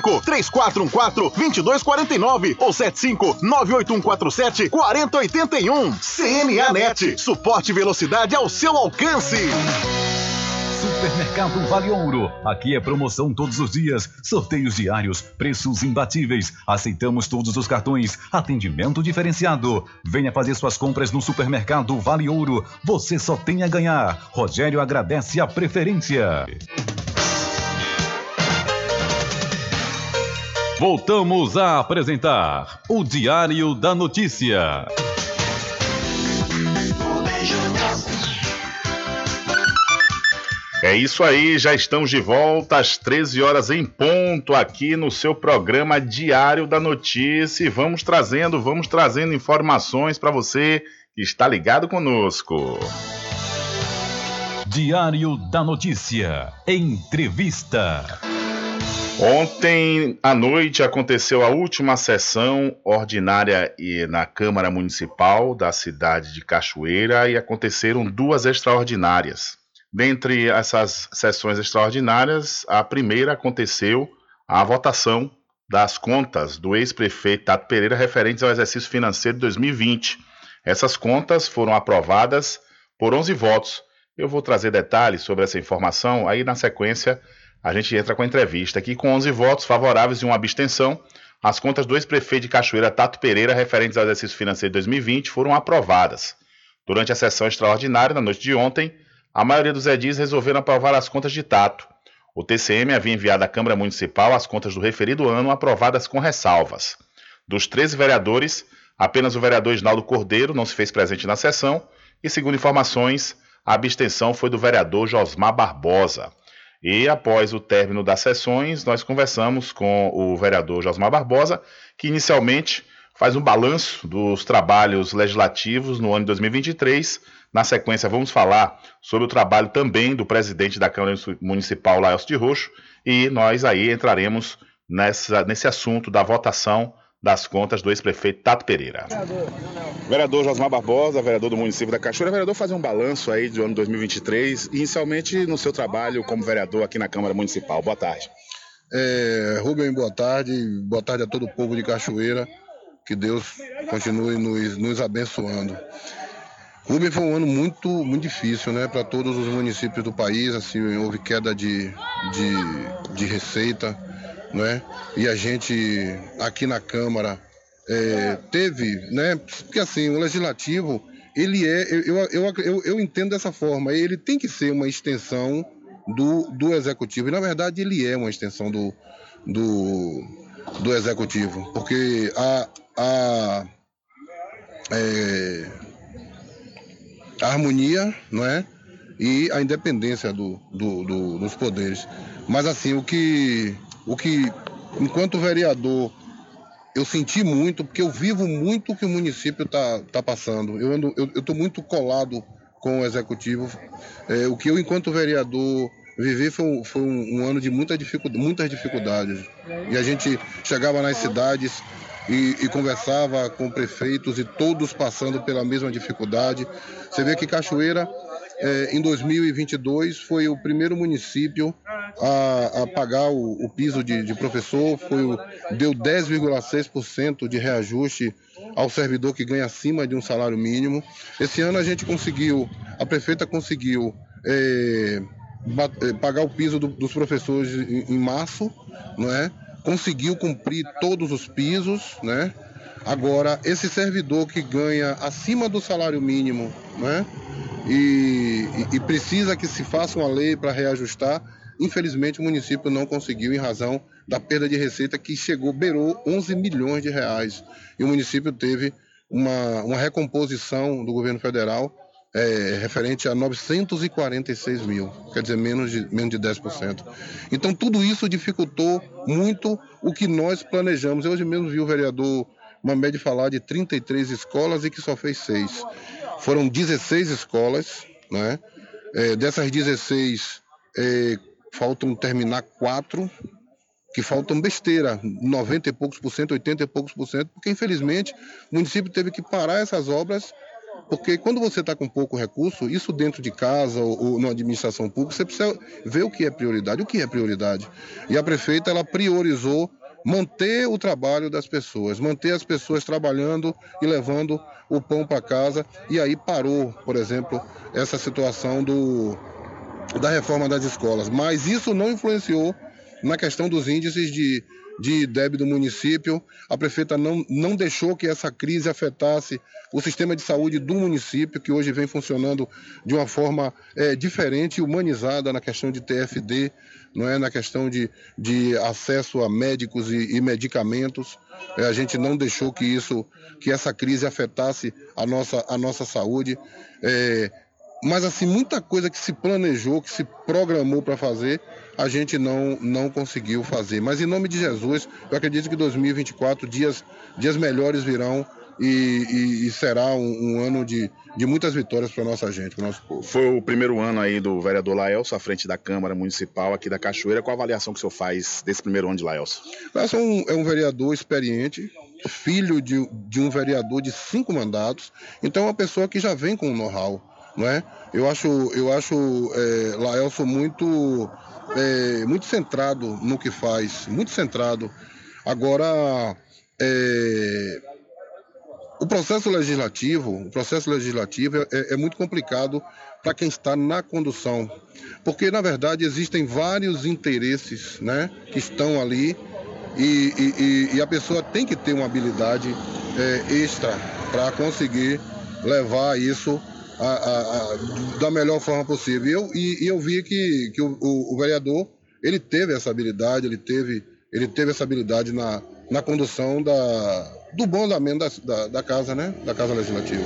3414 2249 ou 75 98147 4081. CNA Net. Suporte e velocidade ao seu alcance. Supermercado Vale Ouro. Aqui é promoção todos os dias, sorteios diários, preços imbatíveis. Aceitamos todos os cartões, atendimento diferenciado. Venha fazer suas compras no Supermercado Vale Ouro. Você só tem a ganhar. Rogério agradece a preferência. Voltamos a apresentar o Diário da Notícia. É isso aí, já estamos de volta às 13 horas em ponto aqui no seu programa Diário da Notícia e vamos trazendo, vamos trazendo informações para você que está ligado conosco. Diário da Notícia. Entrevista. Ontem à noite aconteceu a última sessão ordinária na Câmara Municipal da cidade de Cachoeira e aconteceram duas extraordinárias. Dentre essas sessões extraordinárias, a primeira aconteceu a votação das contas do ex-prefeito Tato Pereira referentes ao exercício financeiro de 2020. Essas contas foram aprovadas por 11 votos. Eu vou trazer detalhes sobre essa informação aí na sequência a gente entra com a entrevista aqui com 11 votos favoráveis e uma abstenção. As contas do ex-prefeito de Cachoeira, Tato Pereira, referentes ao exercício financeiro de 2020, foram aprovadas. Durante a sessão extraordinária, na noite de ontem, a maioria dos edis resolveram aprovar as contas de Tato. O TCM havia enviado à Câmara Municipal as contas do referido ano aprovadas com ressalvas. Dos 13 vereadores, apenas o vereador Isnaldo Cordeiro não se fez presente na sessão e, segundo informações, a abstenção foi do vereador Josmar Barbosa. E após o término das sessões, nós conversamos com o vereador Josmar Barbosa, que inicialmente faz um balanço dos trabalhos legislativos no ano de 2023. Na sequência, vamos falar sobre o trabalho também do presidente da Câmara Municipal, Laelcio de Roxo, e nós aí entraremos nessa, nesse assunto da votação das contas do ex-prefeito Tato Pereira. Vereador Josmar Barbosa, vereador do município da Cachoeira, vereador, fazer um balanço aí do ano 2023, inicialmente no seu trabalho como vereador aqui na Câmara Municipal. Boa tarde. É, Rubem, boa tarde. Boa tarde a todo o povo de Cachoeira. Que Deus continue nos, nos abençoando. Rubem foi um ano muito, muito difícil, né, para todos os municípios do país. Assim, houve queda de, de, de receita né? E a gente aqui na Câmara é, teve, né? Porque assim, o legislativo, ele é, eu, eu, eu, eu entendo dessa forma, ele tem que ser uma extensão do, do executivo. E na verdade ele é uma extensão do, do, do executivo. Porque a, a, é, a harmonia, não é? E a independência do, do, do, dos poderes. Mas assim, o que o que, enquanto vereador, eu senti muito, porque eu vivo muito o que o município está tá passando. Eu estou eu, eu muito colado com o executivo. É, o que eu, enquanto vereador, vivi foi, um, foi um, um ano de muita dificuldade, muitas dificuldades. E a gente chegava nas cidades e, e, conversava com prefeitos e todos passando pela mesma dificuldade. Você vê que Cachoeira, é, em 2022, foi o primeiro município a, a pagar o, o piso de, de, professor, foi o, deu 10,6% de reajuste ao servidor que ganha acima de um salário mínimo. Esse ano a gente conseguiu, a prefeita conseguiu é, é pagar o piso do, dos professores em, em março, não é? conseguiu cumprir todos os pisos, né? Agora, esse servidor que ganha acima do salário mínimo, né? E, e, precisa que se faça uma lei para reajustar, infelizmente o município não conseguiu em razão da perda de receita que chegou, beirou 11 milhões de reais. E o município teve uma, uma recomposição do governo federal é, referente a 946 mil, quer dizer, menos de, menos de 10%. Então, tudo isso dificultou muito o que nós planejamos. Eu hoje mesmo vi o vereador Mamed falar de 33 escolas e que só fez seis. Foram 16 escolas, né? É, dessas 16, é, faltam terminar quatro, que faltam besteira, 90 e poucos por cento, 80 e poucos por cento, porque infelizmente o município teve que parar essas obras porque quando você está com pouco recurso, isso dentro de casa ou, ou, na administração pública, você precisa ver o que é prioridade. O que é prioridade? E a prefeita ela priorizou manter o trabalho das pessoas, manter as pessoas trabalhando e levando o pão para casa. E aí parou, por exemplo, essa situação do, da reforma das escolas. Mas isso não influenciou na questão dos índices de de débito do município. A prefeita não, não deixou que essa crise afetasse o sistema de saúde do município, que hoje vem funcionando de uma forma é, diferente e humanizada na questão de TFD, não é na questão de, de acesso a médicos e, e medicamentos. É, a gente não deixou que isso, que essa crise afetasse a nossa, a nossa saúde. É, mas assim, muita coisa que se planejou, que se programou para fazer, a gente não, não conseguiu fazer. Mas em nome de Jesus, eu acredito que 2024 dias, dias melhores virão e, e, e será um, um, ano de, de muitas vitórias para nossa gente, para nosso povo. Foi o primeiro ano aí do vereador Laelso à frente da Câmara Municipal aqui da Cachoeira. Qual a avaliação que o senhor faz desse primeiro ano de Laelso? Laelso é um, é um vereador experiente, filho de, de um vereador de cinco mandatos, então é uma pessoa que já vem com know-how. Não é? Eu acho, eu acho é, Laelso muito é, muito centrado no que faz, muito centrado. Agora, é, o processo legislativo, o processo legislativo é, é muito complicado para quem está na condução, porque na verdade existem vários interesses, né, que estão ali e, e, e a pessoa tem que ter uma habilidade é, extra para conseguir levar isso a, a, a, da melhor forma possível. E eu, e, eu vi que, que o, o, o, vereador ele teve essa habilidade, ele teve, ele teve essa habilidade na, na condução da, do bom andamento da, da, da, casa, né? Da Casa Legislativa.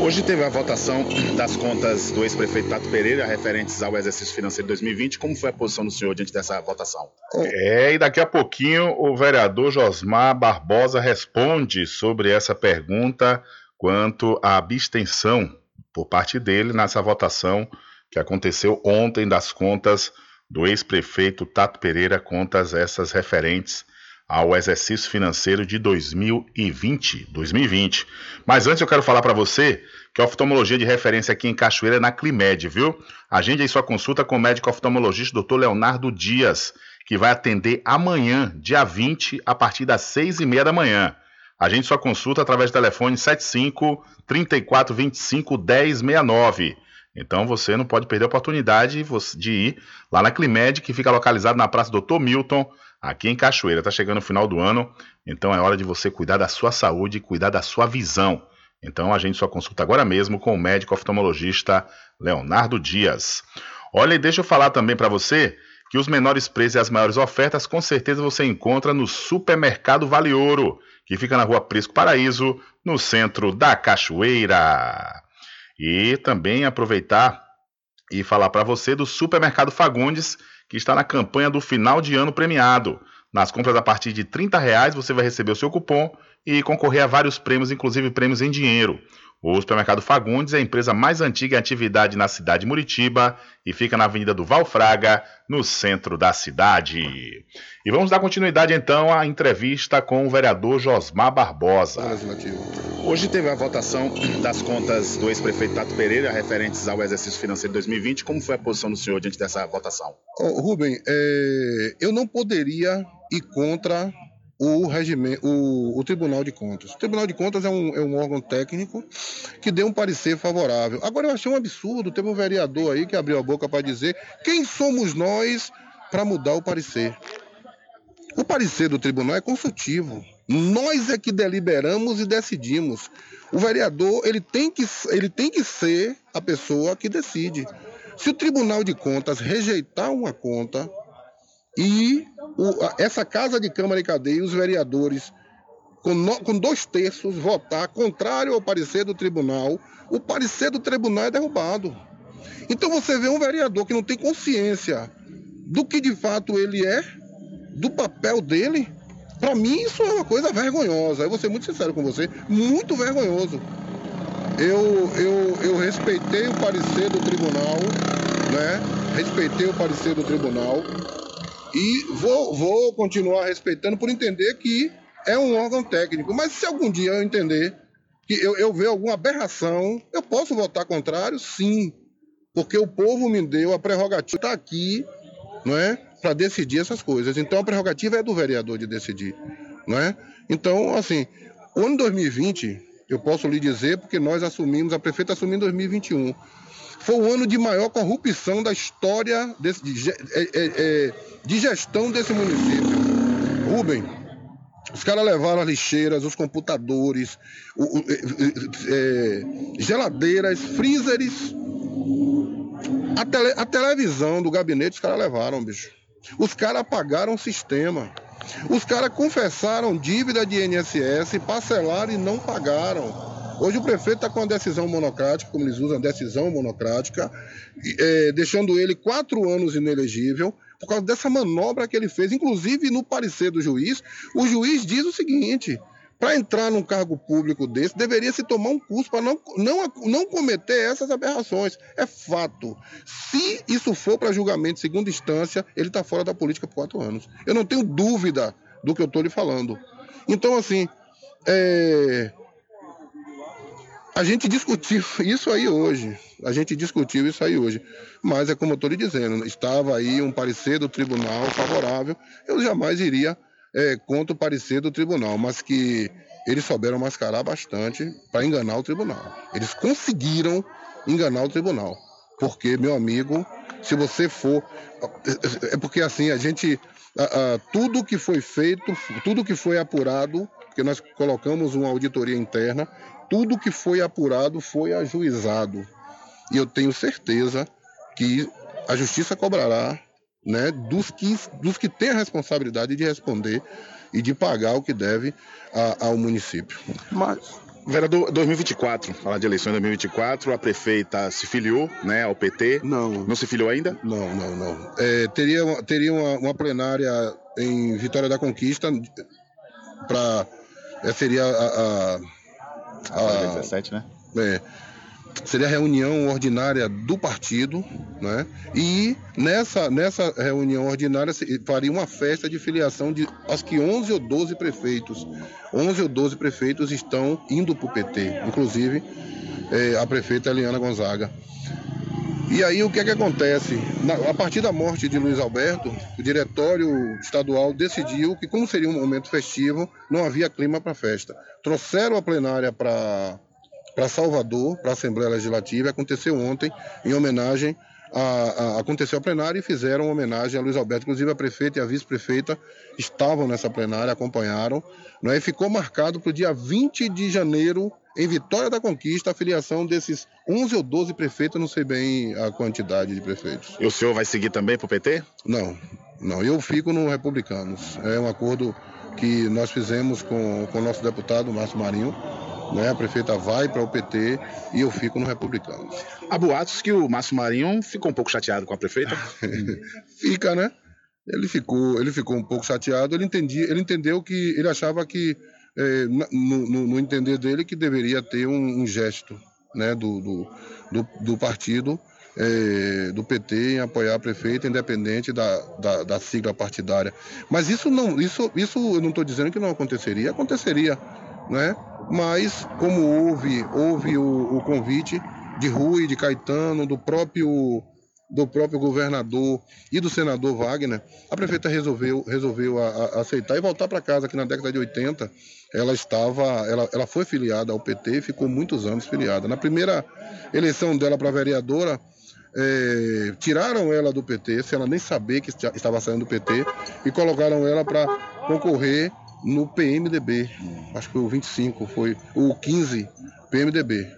Hoje teve a votação das contas do ex-prefeito Tato Pereira referentes ao exercício financeiro de 2020. Como foi a posição do senhor diante dessa votação? Oh. É, e daqui a pouquinho o vereador Josmar Barbosa responde sobre essa pergunta quanto à abstenção por parte dele nessa votação que aconteceu ontem das contas do ex-prefeito Tato Pereira, contas essas referentes ao exercício financeiro de 2020, 2020. Mas antes eu quero falar para você que a oftalmologia de referência aqui em Cachoeira é na Climed, viu? Agende aí sua consulta com o médico oftalmologista Dr. Leonardo Dias, que vai atender amanhã, dia 20, a partir das 6 e meia da manhã. Agende sua consulta através do telefone 75 3425 1069. Então você não pode perder a oportunidade de ir lá na Climed, que fica localizado na Praça Doutor Milton, aqui em Cachoeira. Está chegando o final do ano, então é hora de você cuidar da sua saúde, cuidar da sua visão. Então agende sua consulta agora mesmo com o médico oftalmologista Leonardo Dias. Olha, e deixa eu falar também para você que os menores preços e as maiores ofertas com certeza você encontra no Supermercado Vale Ouro que fica na rua Prisco Paraíso, no centro da Cachoeira. E também aproveitar e falar para você do Supermercado Fagundes, que está na campanha do final de ano premiado. Nas compras a partir de R$ reais você vai receber o seu cupom e concorrer a vários prêmios, inclusive prêmios em dinheiro. O supermercado Fagundes é a empresa mais antiga em atividade na cidade de Muritiba e fica na Avenida do Valfraga, no centro da cidade. E vamos dar continuidade então à entrevista com o vereador Josmar Barbosa. Hoje teve a votação das contas do ex-prefeito Tato Pereira referentes ao exercício financeiro de 2020. Como foi a posição do senhor diante dessa votação? Oh, Rubem, é... eu não poderia ir contra o, regime, o, o, Tribunal de Contas. O Tribunal de Contas é um, é um órgão técnico que deu um parecer favorável. Agora, eu achei um absurdo, teve um vereador aí que abriu a boca para dizer quem somos nós para mudar o parecer. O parecer do tribunal é consultivo. Nós é que deliberamos e decidimos. O vereador ele tem que, ele tem que ser a pessoa que decide. Se o Tribunal de Contas rejeitar uma conta e o, essa Casa de Câmara e Cadeia, os vereadores, com, no, com dois terços, votar contrário ao parecer do tribunal, o parecer do tribunal é derrubado. Então você vê um vereador que não tem consciência do que de fato ele é, do papel dele. Para mim isso é uma coisa vergonhosa. Eu vou ser muito sincero com você, muito vergonhoso. Eu, eu, eu respeitei o parecer do tribunal, né? Respeitei o parecer do tribunal e vou, vou continuar respeitando por entender que é um órgão técnico. Mas se algum dia eu entender que eu, eu ver alguma aberração, eu posso votar contrário? Sim. Porque o povo me deu a prerrogativa está aqui, não é? Para decidir essas coisas. Então a prerrogativa é do vereador de decidir, não é? Então, assim, o ano 2020, eu posso lhe dizer, porque nós assumimos, a prefeita assumiu em 2021 foi o ano de maior corrupção da história desse, de, é, é, é, de gestão desse município. Rubem, os caras levaram as lixeiras, os computadores, o, o, é, geladeiras, freezers, a, tele, a, televisão do gabinete, os caras levaram, bicho. Os caras apagaram o sistema. Os caras confessaram dívida de INSS, parcelaram e não pagaram. Hoje o prefeito está com uma decisão monocrática, como eles usam, decisão monocrática, é, deixando ele quatro anos inelegível por causa dessa manobra que ele fez. Inclusive, no parecer do juiz, o juiz diz o seguinte: para entrar num cargo público desse, deveria se tomar um curso para não, não, não cometer essas aberrações. É fato. Se isso for para julgamento segunda instância, ele está fora da política por quatro anos. Eu não tenho dúvida do que eu estou lhe falando. Então, assim, é, a gente discutiu isso aí hoje. A gente discutiu isso aí hoje. Mas é como eu estou lhe dizendo, estava aí um parecer do tribunal favorável. Eu jamais iria é, contra o parecer do tribunal, mas que eles souberam mascarar bastante para enganar o tribunal. Eles conseguiram enganar o tribunal. Porque, meu amigo, se você for. É porque assim, a gente. A, a, tudo que foi feito, tudo que foi apurado, porque nós colocamos uma auditoria interna tudo que foi apurado foi ajuizado. E eu tenho certeza que a justiça cobrará né, dos, que, dos que têm a responsabilidade de responder e de pagar o que deve a, ao município. Mas, Vereador, 2024, falar de eleições 2024, a prefeita se filiou né, ao PT? Não. Não se filiou ainda? Não, não, não. É, teria teria uma, uma, plenária em Vitória da Conquista para. É, seria a, a a, 17, né? É, seria a reunião ordinária do partido, né? E nessa, nessa reunião ordinária faria uma festa de filiação de acho que 11 ou 12 prefeitos. 11 ou 12 prefeitos estão indo para o PT, inclusive é, a prefeita Eliana Gonzaga. E aí o que é que acontece? Na, a partir da morte de Luiz Alberto, o diretório estadual decidiu que, como seria um momento festivo, não havia clima para festa. Trouxeram a plenária para para Salvador, para a Assembleia Legislativa, aconteceu ontem em homenagem a, a, aconteceu a plenária e fizeram homenagem a Luiz Alberto. Inclusive a prefeita e a vice-prefeita estavam nessa plenária, acompanharam, né, e ficou marcado para o dia 20 de janeiro em Vitória da Conquista a filiação desses 11 ou 12 prefeitos, não sei bem a quantidade de prefeitos. E o senhor vai seguir também para o PT? Não, não. Eu fico no Republicanos. É um acordo que nós fizemos com o nosso deputado, Márcio Marinho. Né? A prefeita vai para o PT e eu fico no Republicanos. Há boatos que o Márcio Marinho ficou um pouco chateado com a prefeita? Fica, né? Ele ficou, ele ficou um pouco chateado. Ele, entendia, ele entendeu que ele achava que é, no, no, no, entender dele, que deveria ter um, um gesto né, do, do, do, do partido, é, do PT, em apoiar a prefeita, independente da, da, da sigla partidária. Mas isso não, isso, isso eu não estou dizendo que não aconteceria, aconteceria, né? Mas como houve, houve o, o convite de Rui, de Caetano, do próprio do próprio governador e do senador Wagner, a prefeita resolveu, resolveu a, a aceitar e voltar para casa, que na década de 80 ela estava, ela, ela foi filiada ao PT e ficou muitos anos filiada. Na primeira eleição dela para vereadora, é, tiraram ela do PT, sem ela nem saber que estava saindo do PT, e colocaram ela para concorrer no PMDB. Acho que foi o 25, foi o 15 PMDB.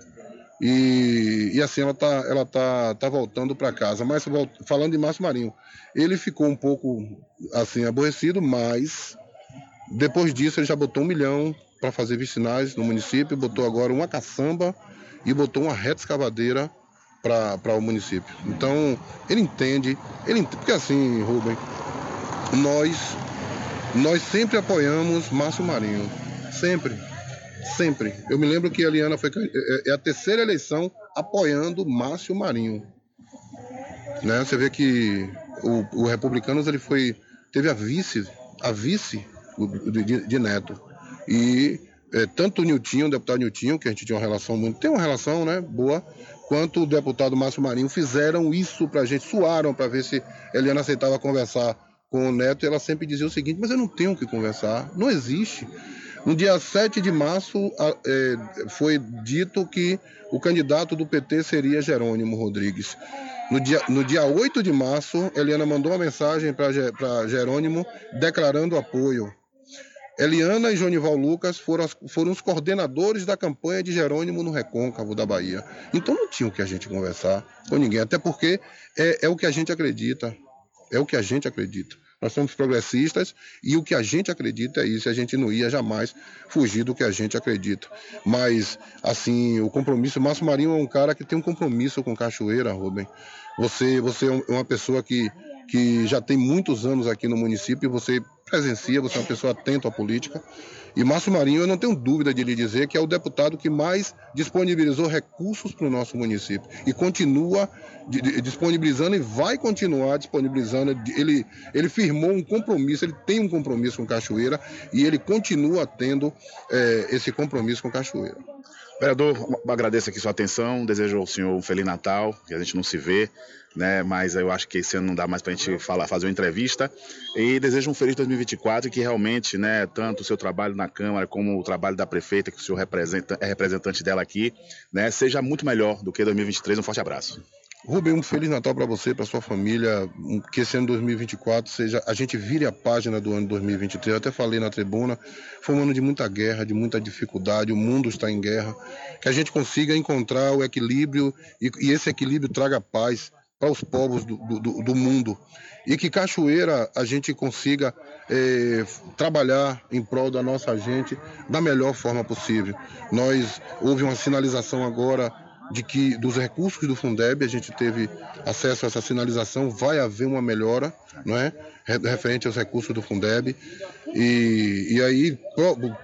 E, e assim ela tá, ela tá, tá voltando para casa. Mas falando de Márcio Marinho, ele ficou um pouco assim aborrecido, mas depois disso ele já botou um milhão para fazer vicinais no município, botou agora uma caçamba e botou uma reta escavadeira para o município. Então ele entende, ele porque assim, Rubem, nós nós sempre apoiamos Márcio Marinho, sempre, sempre. Eu me lembro que a Eliana foi é, é a terceira eleição apoiando Márcio Marinho. Né? Você vê que o, o Republicanos ele foi teve a vice, a vice de, de Neto e é, tanto o Niltinho, o deputado Niltinho, que a gente tinha uma relação muito, tem uma relação, né, boa, quanto o deputado Márcio Marinho fizeram isso pra gente, suaram para ver se Eliana aceitava conversar com o Neto ela sempre dizia o seguinte: mas eu não tenho o que conversar, não existe. No dia 7 de março é, foi dito que o candidato do PT seria Jerônimo Rodrigues. No dia, no dia 8 de março, Eliana mandou uma mensagem para Jerônimo declarando apoio. Eliana e Jonival Lucas foram, foram os coordenadores da campanha de Jerônimo no Recôncavo da Bahia. Então não tinha o que a gente conversar com ninguém, até porque é, é o que a gente acredita. É o que a gente acredita. Nós somos progressistas e o que a gente acredita é isso. A gente não ia jamais fugir do que a gente acredita. Mas, assim, o compromisso. Márcio Marinho é um cara que tem um compromisso com Cachoeira, Rubem. Você, você é uma pessoa que, que já tem muitos anos aqui no município e você presencia, você é uma pessoa atenta à política. E Márcio Marinho, eu não tenho dúvida de lhe dizer que é o deputado que mais disponibilizou recursos para o nosso município e continua disponibilizando e vai continuar disponibilizando. Ele, ele firmou um compromisso, ele tem um compromisso com Cachoeira e ele continua tendo é, esse compromisso com Cachoeira. Vereador, agradeço aqui sua atenção, desejo ao senhor um Feliz Natal, que a gente não se vê né? Mas eu acho que esse ano não dá mais para a gente falar, fazer uma entrevista. E desejo um feliz 2024 e que realmente, né, tanto o seu trabalho na Câmara como o trabalho da prefeita, que o senhor representa, é representante dela aqui, né, seja muito melhor do que 2023. Um forte abraço. Rubem, um feliz Natal para você, para sua família. Que esse ano 2024 seja. A gente vire a página do ano 2023. Eu até falei na tribuna. Foi um ano de muita guerra, de muita dificuldade. O mundo está em guerra. Que a gente consiga encontrar o equilíbrio e, e esse equilíbrio traga paz para os povos do, do, do, mundo. E que Cachoeira a gente consiga é, trabalhar em prol da nossa gente da melhor forma possível. Nós houve uma sinalização agora de que dos recursos do Fundeb a gente teve acesso a essa sinalização, vai haver uma melhora, não é, referente aos recursos do Fundeb. E, e aí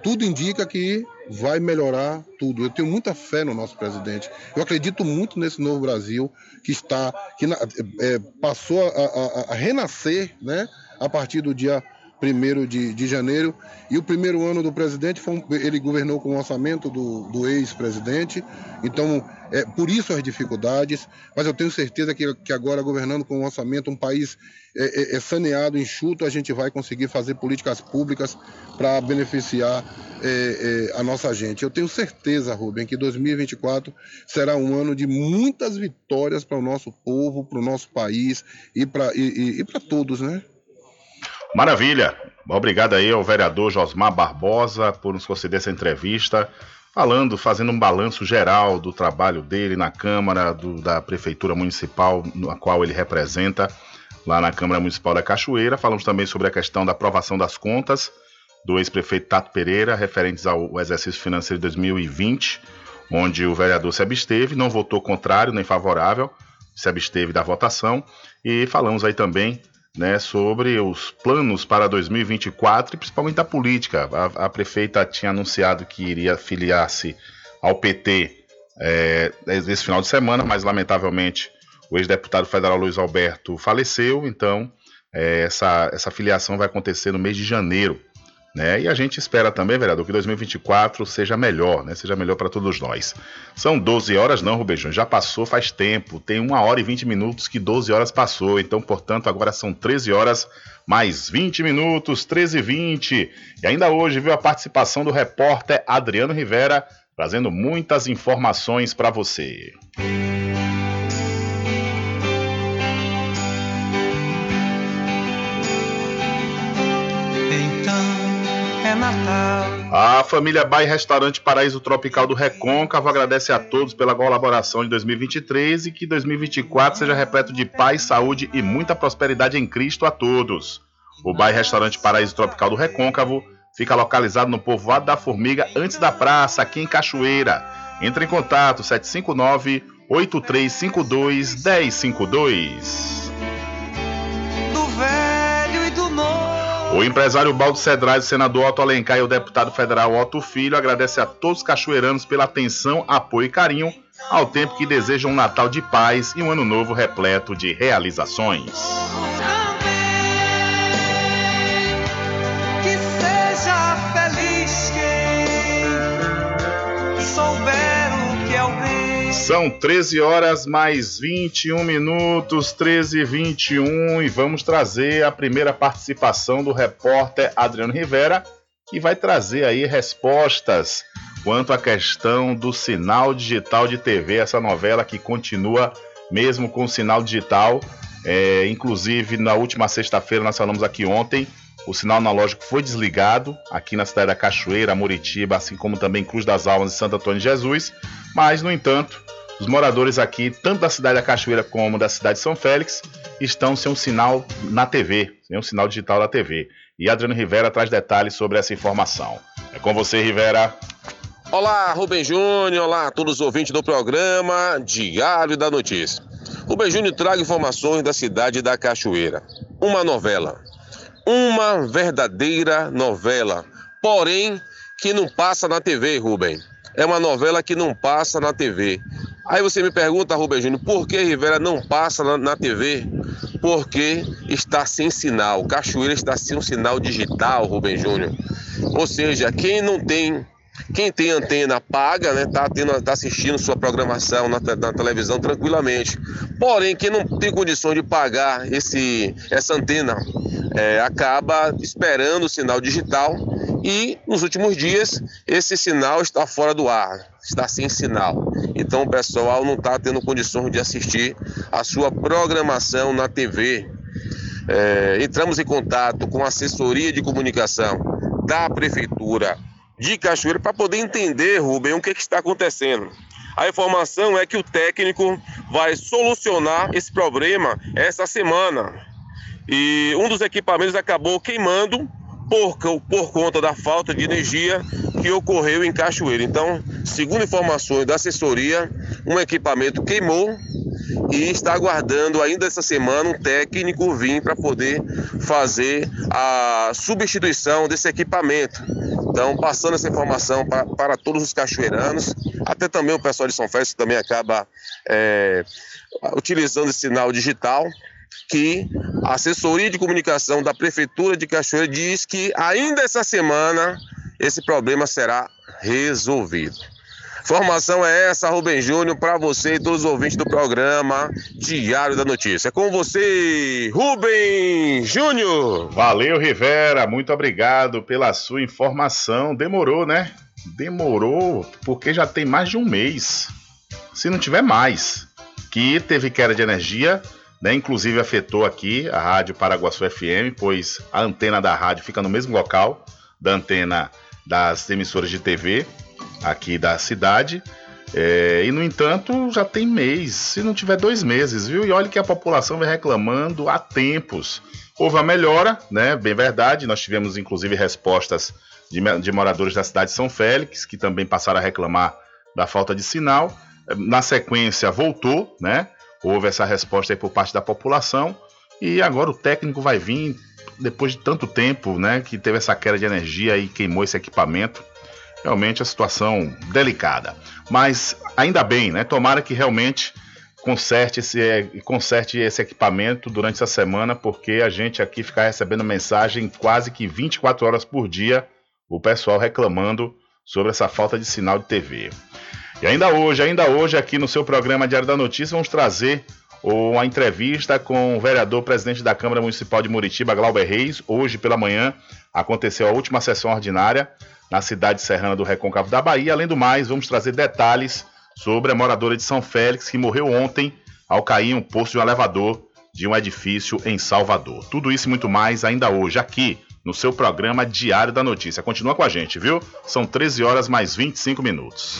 tudo indica que vai melhorar tudo. Eu tenho muita fé no nosso presidente. Eu acredito muito nesse novo Brasil que está, que é, passou a, a, a, renascer, né, a partir do dia 1 de, de janeiro. E o primeiro ano do presidente, foi um, ele governou com o orçamento do, do ex-presidente. Então, é, por isso as dificuldades. Mas eu tenho certeza que, que agora, governando com o orçamento, um país é, é, é saneado, enxuto, a gente vai conseguir fazer políticas públicas para beneficiar é, é, a nossa gente. Eu tenho certeza, Rubem, que 2024 será um ano de muitas vitórias para o nosso povo, para o nosso país e para e, e, e todos, né? Maravilha! Obrigado aí ao vereador Josmar Barbosa por nos conceder essa entrevista, falando, fazendo um balanço geral do trabalho dele na Câmara, do, da Prefeitura Municipal, a qual ele representa, lá na Câmara Municipal da Cachoeira. Falamos também sobre a questão da aprovação das contas do ex-prefeito Tato Pereira, referentes ao exercício financeiro de 2020, onde o vereador se absteve, não votou contrário nem favorável, se absteve da votação. E falamos aí também né, sobre os planos para 2024 e principalmente a política. A, a prefeita tinha anunciado que iria filiar-se ao PT é, esse final de semana, mas lamentavelmente o ex-deputado federal Luiz Alberto faleceu, então é, essa, essa filiação vai acontecer no mês de janeiro. Né? E a gente espera também, vereador, que 2024 seja melhor, né? Seja melhor para todos nós. São 12 horas, não, Rubejão, já passou faz tempo. Tem uma hora e 20 minutos que 12 horas passou. Então, portanto, agora são 13 horas mais 20 minutos, 13 e 20. E ainda hoje viu a participação do repórter Adriano Rivera, trazendo muitas informações para você. Natal. A família Bai Restaurante Paraíso Tropical do Recôncavo agradece a todos pela colaboração de 2023 e que 2024 seja repleto de paz, saúde e muita prosperidade em Cristo a todos. O Bai Restaurante Paraíso Tropical do Recôncavo fica localizado no povoado da Formiga, antes da praça, aqui em Cachoeira. Entre em contato 759 8352 1052. O empresário Baldo Cedrais, o senador Otto Alencar e o deputado federal Otto Filho agradecem a todos os cachoeiranos pela atenção, apoio e carinho, ao tempo que desejam um Natal de paz e um ano novo repleto de realizações. São 13 horas mais 21 minutos, 13 e 21, e vamos trazer a primeira participação do repórter Adriano Rivera, que vai trazer aí respostas quanto à questão do sinal digital de TV, essa novela que continua mesmo com o sinal digital. É, inclusive, na última sexta-feira, nós falamos aqui ontem, o sinal analógico foi desligado aqui na cidade da Cachoeira, Muritiba, assim como também Cruz das Almas e Santo Antônio de Jesus. Mas, no entanto, os moradores aqui, tanto da cidade da Cachoeira como da cidade de São Félix, estão sem um sinal na TV, sem um sinal digital da TV. E Adriano Rivera traz detalhes sobre essa informação. É com você, Rivera. Olá, Rubem Júnior, olá a todos os ouvintes do programa Diário da Notícia. Rubem Júnior traga informações da cidade da Cachoeira. Uma novela. Uma verdadeira novela. Porém, que não passa na TV, Rubem. É uma novela que não passa na TV. Aí você me pergunta, Rubem Júnior, por que Rivera não passa na, na TV? Porque está sem sinal. Cachoeira está sem um sinal digital, Rubem Júnior. Ou seja, quem não tem quem tem antena paga, né, tá, tendo, tá assistindo sua programação na, na, televisão tranquilamente. Porém, quem não tem condições de pagar esse, essa antena é, acaba esperando o sinal digital e nos últimos dias esse sinal está fora do ar, está sem sinal. Então o pessoal não está tendo condições de assistir a sua programação na TV. É, entramos em contato com a assessoria de comunicação da prefeitura de Cachoeira para poder entender, Rubem, o que, que está acontecendo. A informação é que o técnico vai solucionar esse problema essa semana. E um dos equipamentos acabou queimando por, por conta da falta de energia que ocorreu em Cachoeira. Então, segundo informações da assessoria, um equipamento queimou e está aguardando ainda essa semana um técnico vir para poder fazer a substituição desse equipamento. Então, passando essa informação para, todos os cachoeiranos, até também o pessoal de São Félix que também acaba é, utilizando esse sinal digital, que a assessoria de comunicação da Prefeitura de Cachoeira diz que ainda essa semana esse problema será resolvido. Informação é essa, Rubem Júnior, para você e todos os ouvintes do programa Diário da Notícia. É com você, Rubem Júnior. Valeu, Rivera. Muito obrigado pela sua informação. Demorou, né? Demorou, porque já tem mais de um mês. Se não tiver mais. Que teve queda de energia, né? Inclusive afetou aqui a Rádio Paraguaçu FM, pois a antena da rádio fica no mesmo local da antena das emissoras de TV aqui da cidade. É, e no entanto, já tem mês, se não tiver dois meses, viu? E olha que a população vem reclamando há tempos. Houve a melhora, né? Bem verdade. Nós tivemos inclusive respostas de, de moradores da cidade de São Félix, que também passaram a reclamar da falta de sinal. Na sequência, voltou, né? Houve essa resposta aí por parte da população. E agora o técnico vai vir, depois de tanto tempo, né? Que teve essa queda de energia e queimou esse equipamento realmente a situação delicada. Mas ainda bem, né? Tomara que realmente conserte esse, conserte esse equipamento durante essa semana, porque a gente aqui fica recebendo mensagem quase que 24 horas por dia, o pessoal reclamando sobre essa falta de sinal de TV. E ainda hoje, ainda hoje, aqui no seu programa Diário da Notícia, vamos trazer uma entrevista com o vereador presidente da Câmara Municipal de Muritiba, Glauber Reis. Hoje pela manhã aconteceu a última sessão ordinária na cidade serrana do Recôncavo da Bahia. Além do mais, vamos trazer detalhes sobre a moradora de São Félix que morreu ontem ao cair em um posto de um elevador de um edifício em Salvador. Tudo isso e muito mais ainda hoje aqui no seu programa Diário da Notícia. Continua com a gente, viu? São 13 horas mais 25 minutos.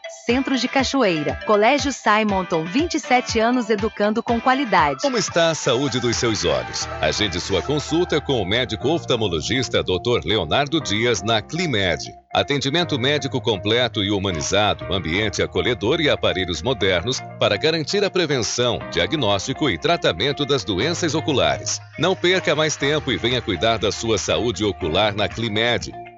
Centro de Cachoeira. Colégio Simonton, 27 anos educando com qualidade. Como está a saúde dos seus olhos? Agende sua consulta com o médico oftalmologista Dr. Leonardo Dias na Climed. Atendimento médico completo e humanizado, ambiente acolhedor e aparelhos modernos para garantir a prevenção, diagnóstico e tratamento das doenças oculares. Não perca mais tempo e venha cuidar da sua saúde ocular na Climed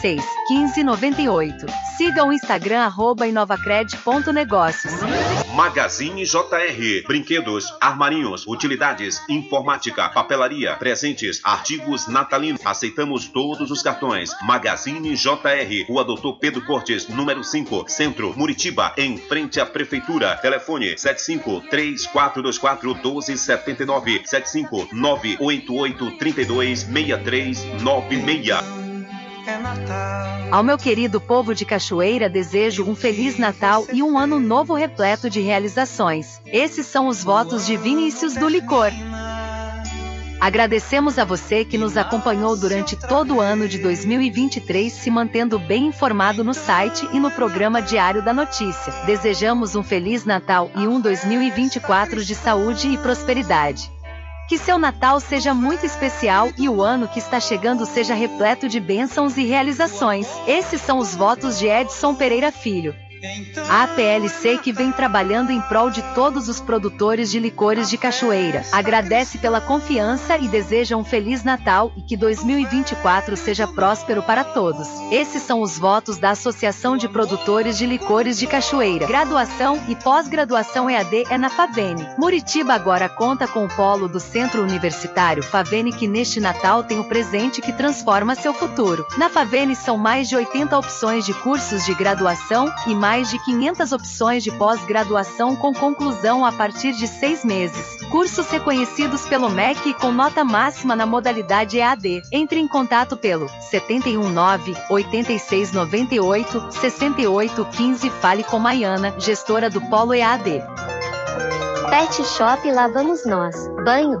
36 1598. Siga o Instagram arroba inovacred.negócios. Magazine JR. Brinquedos, armarinhos, utilidades, informática, papelaria, presentes, artigos natalinos. Aceitamos todos os cartões. Magazine JR. Rua Doutor Pedro Cortes, número 5, Centro, Muritiba, em frente à Prefeitura. Telefone 75 3424 1279 75 988 32 6396. Ao meu querido povo de Cachoeira, desejo um Feliz Natal e um ano novo repleto de realizações. Esses são os votos de Vinícius do Licor. Agradecemos a você que nos acompanhou durante todo o ano de 2023, se mantendo bem informado no site e no programa Diário da Notícia. Desejamos um Feliz Natal e um 2024 de saúde e prosperidade. Que seu Natal seja muito especial e o ano que está chegando seja repleto de bênçãos e realizações. Esses são os votos de Edson Pereira Filho. A APLC que vem trabalhando em prol de todos os produtores de licores de Cachoeira. Agradece pela confiança e deseja um feliz Natal e que 2024 seja próspero para todos. Esses são os votos da Associação de Produtores de Licores de Cachoeira. Graduação e pós-graduação EAD é na Favene. Muritiba agora conta com o polo do Centro Universitário Favene que neste Natal tem o presente que transforma seu futuro. Na Favene são mais de 80 opções de cursos de graduação e mais mais de 500 opções de pós-graduação com conclusão a partir de seis meses. Cursos reconhecidos pelo MEC com nota máxima na modalidade EAD. Entre em contato pelo 719 8698 6815 Fale com Maiana, gestora do Polo EAD. Pet Shop Lá Vamos Nós. Banho,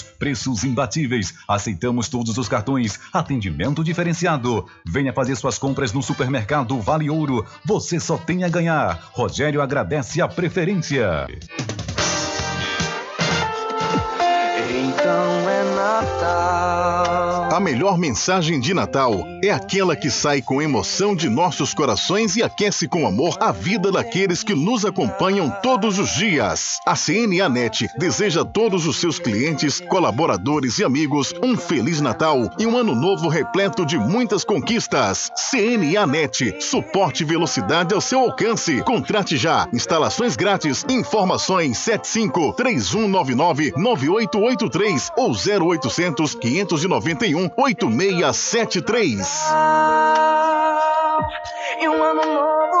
preços imbatíveis. Aceitamos todos os cartões, atendimento diferenciado. Venha fazer suas compras no Supermercado Vale Ouro. Você só tem a ganhar. Rogério agradece a preferência. Melhor mensagem de Natal é aquela que sai com emoção de nossos corações e aquece com amor a vida daqueles que nos acompanham todos os dias. A CNA Net deseja a todos os seus clientes, colaboradores e amigos um feliz Natal e um ano novo repleto de muitas conquistas. CNA Net, suporte e velocidade ao seu alcance. Contrate já. Instalações grátis. Informações 75 3199 9883 ou 0800 591 8673. E um ano novo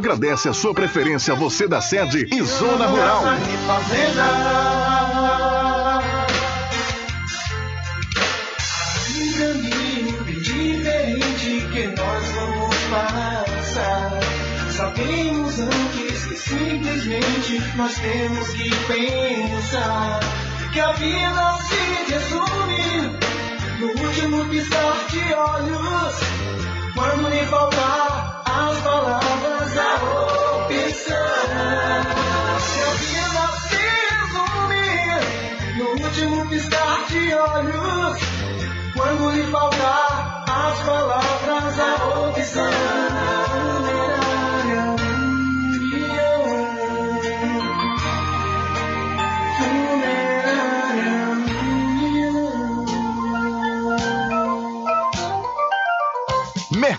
agradece a sua preferência, você da sede e Zona Rural. Um caminho diferente que nós vamos passar. Sabemos antes que simplesmente nós temos que pensar que a vida se resume no último piscar de olhos. Quando lhe faltar as palavras, a opção. Que a vida se resume no último piscar de olhos. Quando lhe faltar as palavras, a opção.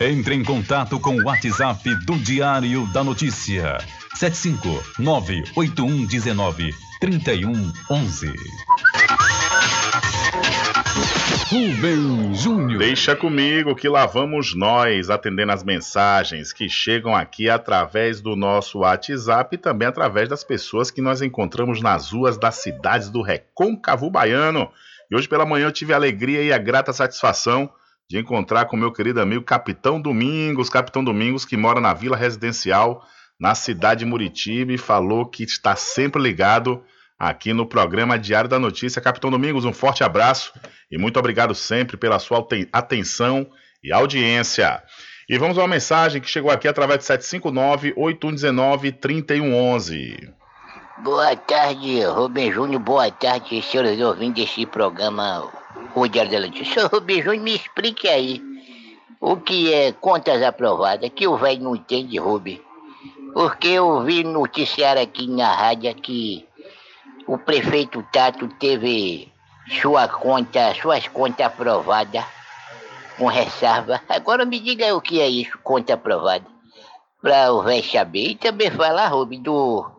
Entre em contato com o WhatsApp do Diário da Notícia. 759-8119-3111. Rubem Júnior. Deixa comigo que lá vamos nós atendendo as mensagens que chegam aqui através do nosso WhatsApp e também através das pessoas que nós encontramos nas ruas das cidades do Recôncavo Baiano. E hoje pela manhã eu tive a alegria e a grata satisfação de encontrar com meu querido amigo Capitão Domingos, Capitão Domingos que mora na Vila Residencial, na cidade de Muritiba e falou que está sempre ligado aqui no programa Diário da Notícia. Capitão Domingos, um forte abraço e muito obrigado sempre pela sua aten- atenção e audiência. E vamos a uma mensagem que chegou aqui através de 759-8119-3111. Boa tarde, Rubem Júnior. Boa tarde, senhores ouvintes desse programa, o Diário da Notícia. Júnior, me explique aí o que é contas aprovadas, que o velho não entende, Rubem. Porque eu vi noticiário aqui na rádio que o prefeito Tato teve sua conta, suas contas aprovadas com ressalva. Agora me diga o que é isso, conta aprovada. Para o velho saber. E também falar, Rubem, do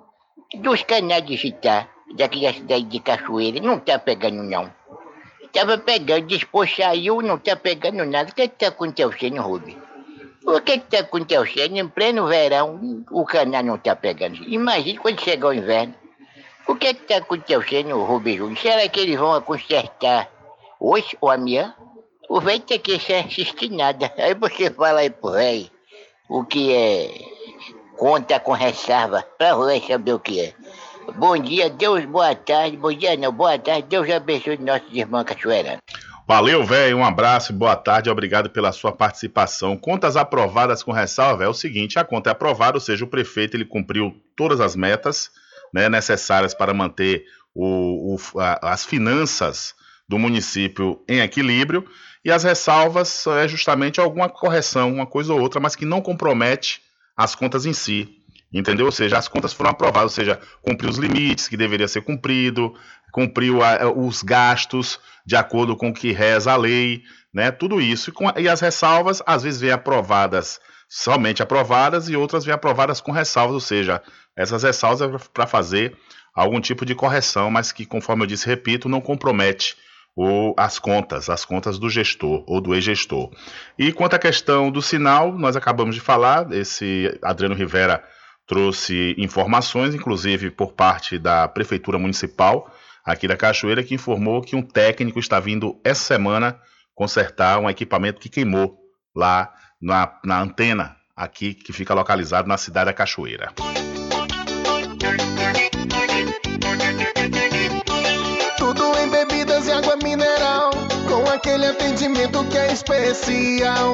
dos canais digitais daqui da cidade de Cachoeira. Não tá pegando, não. Tava pegando, depois saiu, não tá pegando nada. O que que tá acontecendo, Rubem? O que que tá acontecendo? Em pleno verão, o canal não tá pegando. Imagina quando chegar o inverno. O que que tá acontecendo, Rubem Júnior? Será que eles vão consertar hoje ou amanhã? O velho tem que sem assistir nada. Aí você fala aí pro velho o que é conta com ressalva, pra o velho saber o que é. Bom dia, Deus, boa tarde. Bom dia, não, boa tarde. Deus abençoe nossos irmãos cachoeiranos. Valeu, velho. Um abraço, boa tarde, obrigado pela sua participação. Contas aprovadas com ressalva é o seguinte: a conta é aprovada, ou seja, o prefeito ele cumpriu todas as metas né, necessárias para manter o, o, a, as finanças do município em equilíbrio. E as ressalvas é justamente alguma correção, uma coisa ou outra, mas que não compromete as contas em si. Entendeu? Ou seja, as contas foram aprovadas, ou seja, cumpriu os limites que deveria ser cumprido, cumpriu a, os gastos de acordo com o que reza a lei, né? Tudo isso. E, com, e as ressalvas, às vezes, vêm aprovadas, somente aprovadas, e outras vêm aprovadas com ressalvas, ou seja, essas ressalvas é para fazer algum tipo de correção, mas que, conforme eu disse, repito, não compromete ou as contas, as contas do gestor ou do ex-gestor. E quanto à questão do sinal, nós acabamos de falar, esse Adriano Rivera trouxe informações, inclusive por parte da Prefeitura Municipal aqui da Cachoeira, que informou que um técnico está vindo essa semana consertar um equipamento que queimou lá na, na antena aqui que fica localizado na cidade da Cachoeira. aquele atendimento que é especial.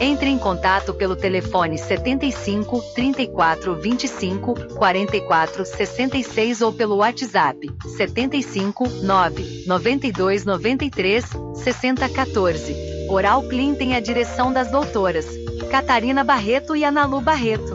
Entre em contato pelo telefone 75 34 25 44 66 ou pelo WhatsApp 75 9 92 93 60 14. Oral Clean tem a direção das doutoras Catarina Barreto e Analu Barreto.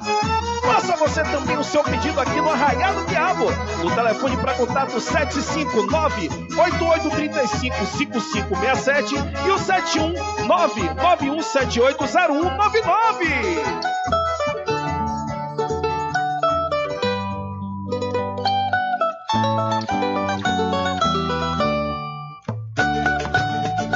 Você também o seu pedido aqui no Arraial do Diabo. O telefone para contato 759-8835-5567 e o 71991780199.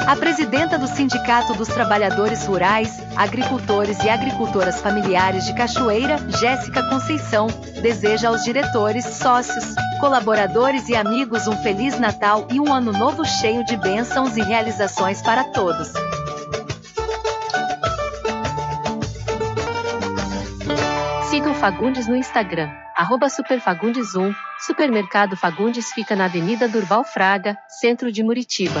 A presidenta do Sindicato dos Trabalhadores Rurais, Agricultores e Agricultoras Familiares de Cachoeira, Jéssica Conceição, deseja aos diretores, sócios, colaboradores e amigos um Feliz Natal e um Ano Novo cheio de bênçãos e realizações para todos. Siga o Fagundes no Instagram, arroba superfagundes1. Supermercado Fagundes fica na Avenida Durval Fraga, centro de Muritiba.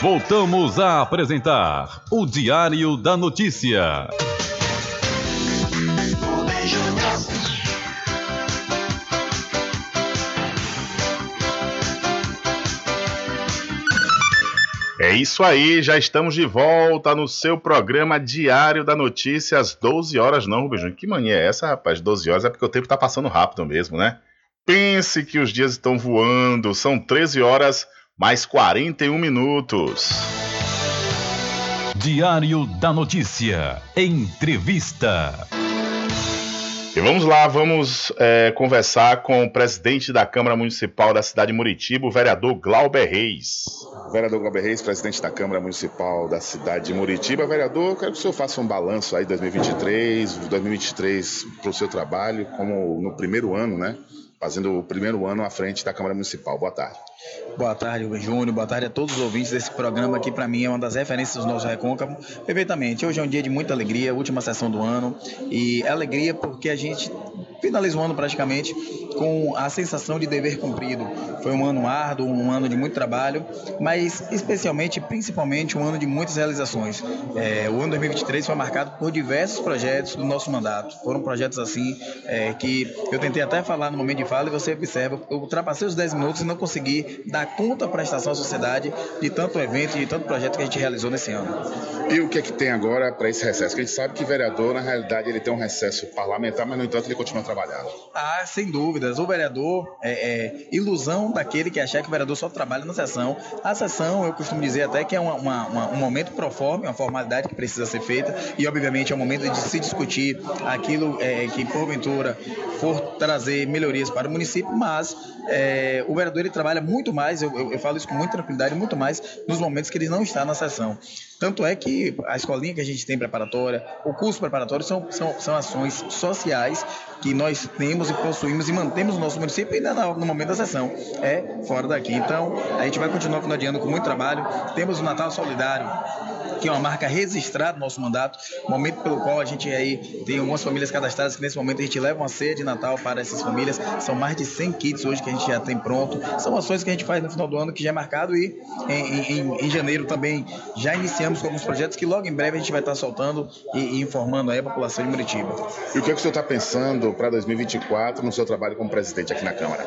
Voltamos a apresentar o Diário da Notícia. É isso aí, já estamos de volta no seu programa Diário da Notícia às 12 horas. Não, Rubem que mania é essa, rapaz? 12 horas é porque o tempo está passando rápido mesmo, né? Pense que os dias estão voando, são 13 horas mais 41 minutos. Diário da Notícia. Entrevista. E vamos lá, vamos é, conversar com o presidente da Câmara Municipal da cidade de Muritiba, o vereador Glauber Reis. Vereador Glauber Reis, presidente da Câmara Municipal da cidade de Muritiba. Vereador, eu quero que o senhor faça um balanço aí de 2023, 2023 para o seu trabalho, como no primeiro ano, né? Fazendo o primeiro ano à frente da Câmara Municipal. Boa tarde. Boa tarde, Rubem Júnior. Boa tarde a todos os ouvintes desse programa que, para mim, é uma das referências do nosso Recôncavo. Perfeitamente. Hoje é um dia de muita alegria, última sessão do ano. E alegria porque a gente finaliza o ano praticamente com a sensação de dever cumprido. Foi um ano árduo, um ano de muito trabalho, mas especialmente, principalmente, um ano de muitas realizações. É, o ano 2023 foi marcado por diversos projetos do nosso mandato. Foram projetos assim é, que eu tentei até falar no momento de fala e você observa, eu ultrapassei os 10 minutos e não consegui dar conta prestação à sociedade de tanto evento e de tanto projeto que a gente realizou nesse ano. E o que é que tem agora para esse recesso? Porque a gente sabe que vereador, na realidade, ele tem um recesso parlamentar, mas no entanto ele continua trabalhando. Ah, sem dúvidas. O vereador é, é ilusão daquele que achar que o vereador só trabalha na sessão. A sessão, eu costumo dizer até que é uma, uma, uma, um momento pro forma, uma formalidade que precisa ser feita e, obviamente, é um momento de se discutir aquilo é, que, porventura, for trazer melhorias para o município, mas é, o vereador ele trabalha muito mais, eu, eu, eu, falo isso com muita tranquilidade, muito mais nos momentos que ele não está na sessão. Tanto é que a escolinha que a gente tem preparatória, o curso preparatório são, são, são ações sociais que nós temos e possuímos e mantemos no nosso município no, no momento da sessão. É fora daqui. Então, a gente vai continuar finalizando com muito trabalho. Temos o Natal Solidário, que é uma marca registrada no nosso mandato, momento pelo qual a gente aí tem algumas famílias cadastradas que nesse momento a gente leva uma ceia de Natal para essas famílias. São mais de 100 kits hoje que a gente já tem pronto. São ações que a gente faz no final do ano que já é marcado e em, em, em janeiro também já iniciamos com alguns projetos que logo em breve a gente vai estar soltando e, e informando aí a população de Muritiba. E o que, é que o senhor está pensando para 2024 no seu trabalho como presidente aqui na Câmara?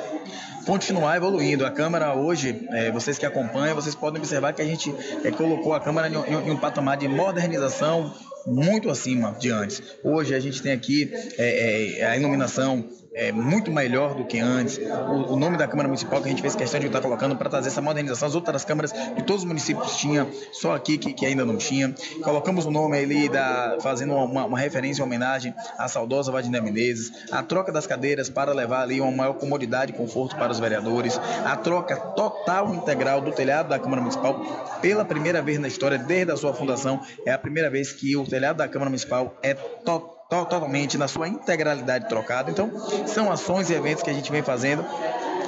continuar evoluindo. A Câmara hoje, é, vocês que acompanham, vocês podem observar que a gente é, colocou a Câmara em, em, um patamar de modernização muito acima de antes. Hoje a gente tem aqui é, é, a iluminação é, muito melhor do que antes. O, o, nome da Câmara Municipal que a gente fez questão de estar colocando para trazer essa modernização. As outras câmaras de todos os municípios tinham, só aqui que, que ainda não tinha. Colocamos o nome ali, da, fazendo uma, uma referência, uma homenagem à saudosa Vadiné Menezes. A troca das cadeiras para levar ali uma maior comodidade e conforto para os vereadores. A troca total integral do telhado da Câmara Municipal pela primeira vez na história, desde a sua fundação. É a primeira vez que o telhado da Câmara Municipal é total totalmente na sua integralidade trocado. Então, são ações e eventos que a gente vem fazendo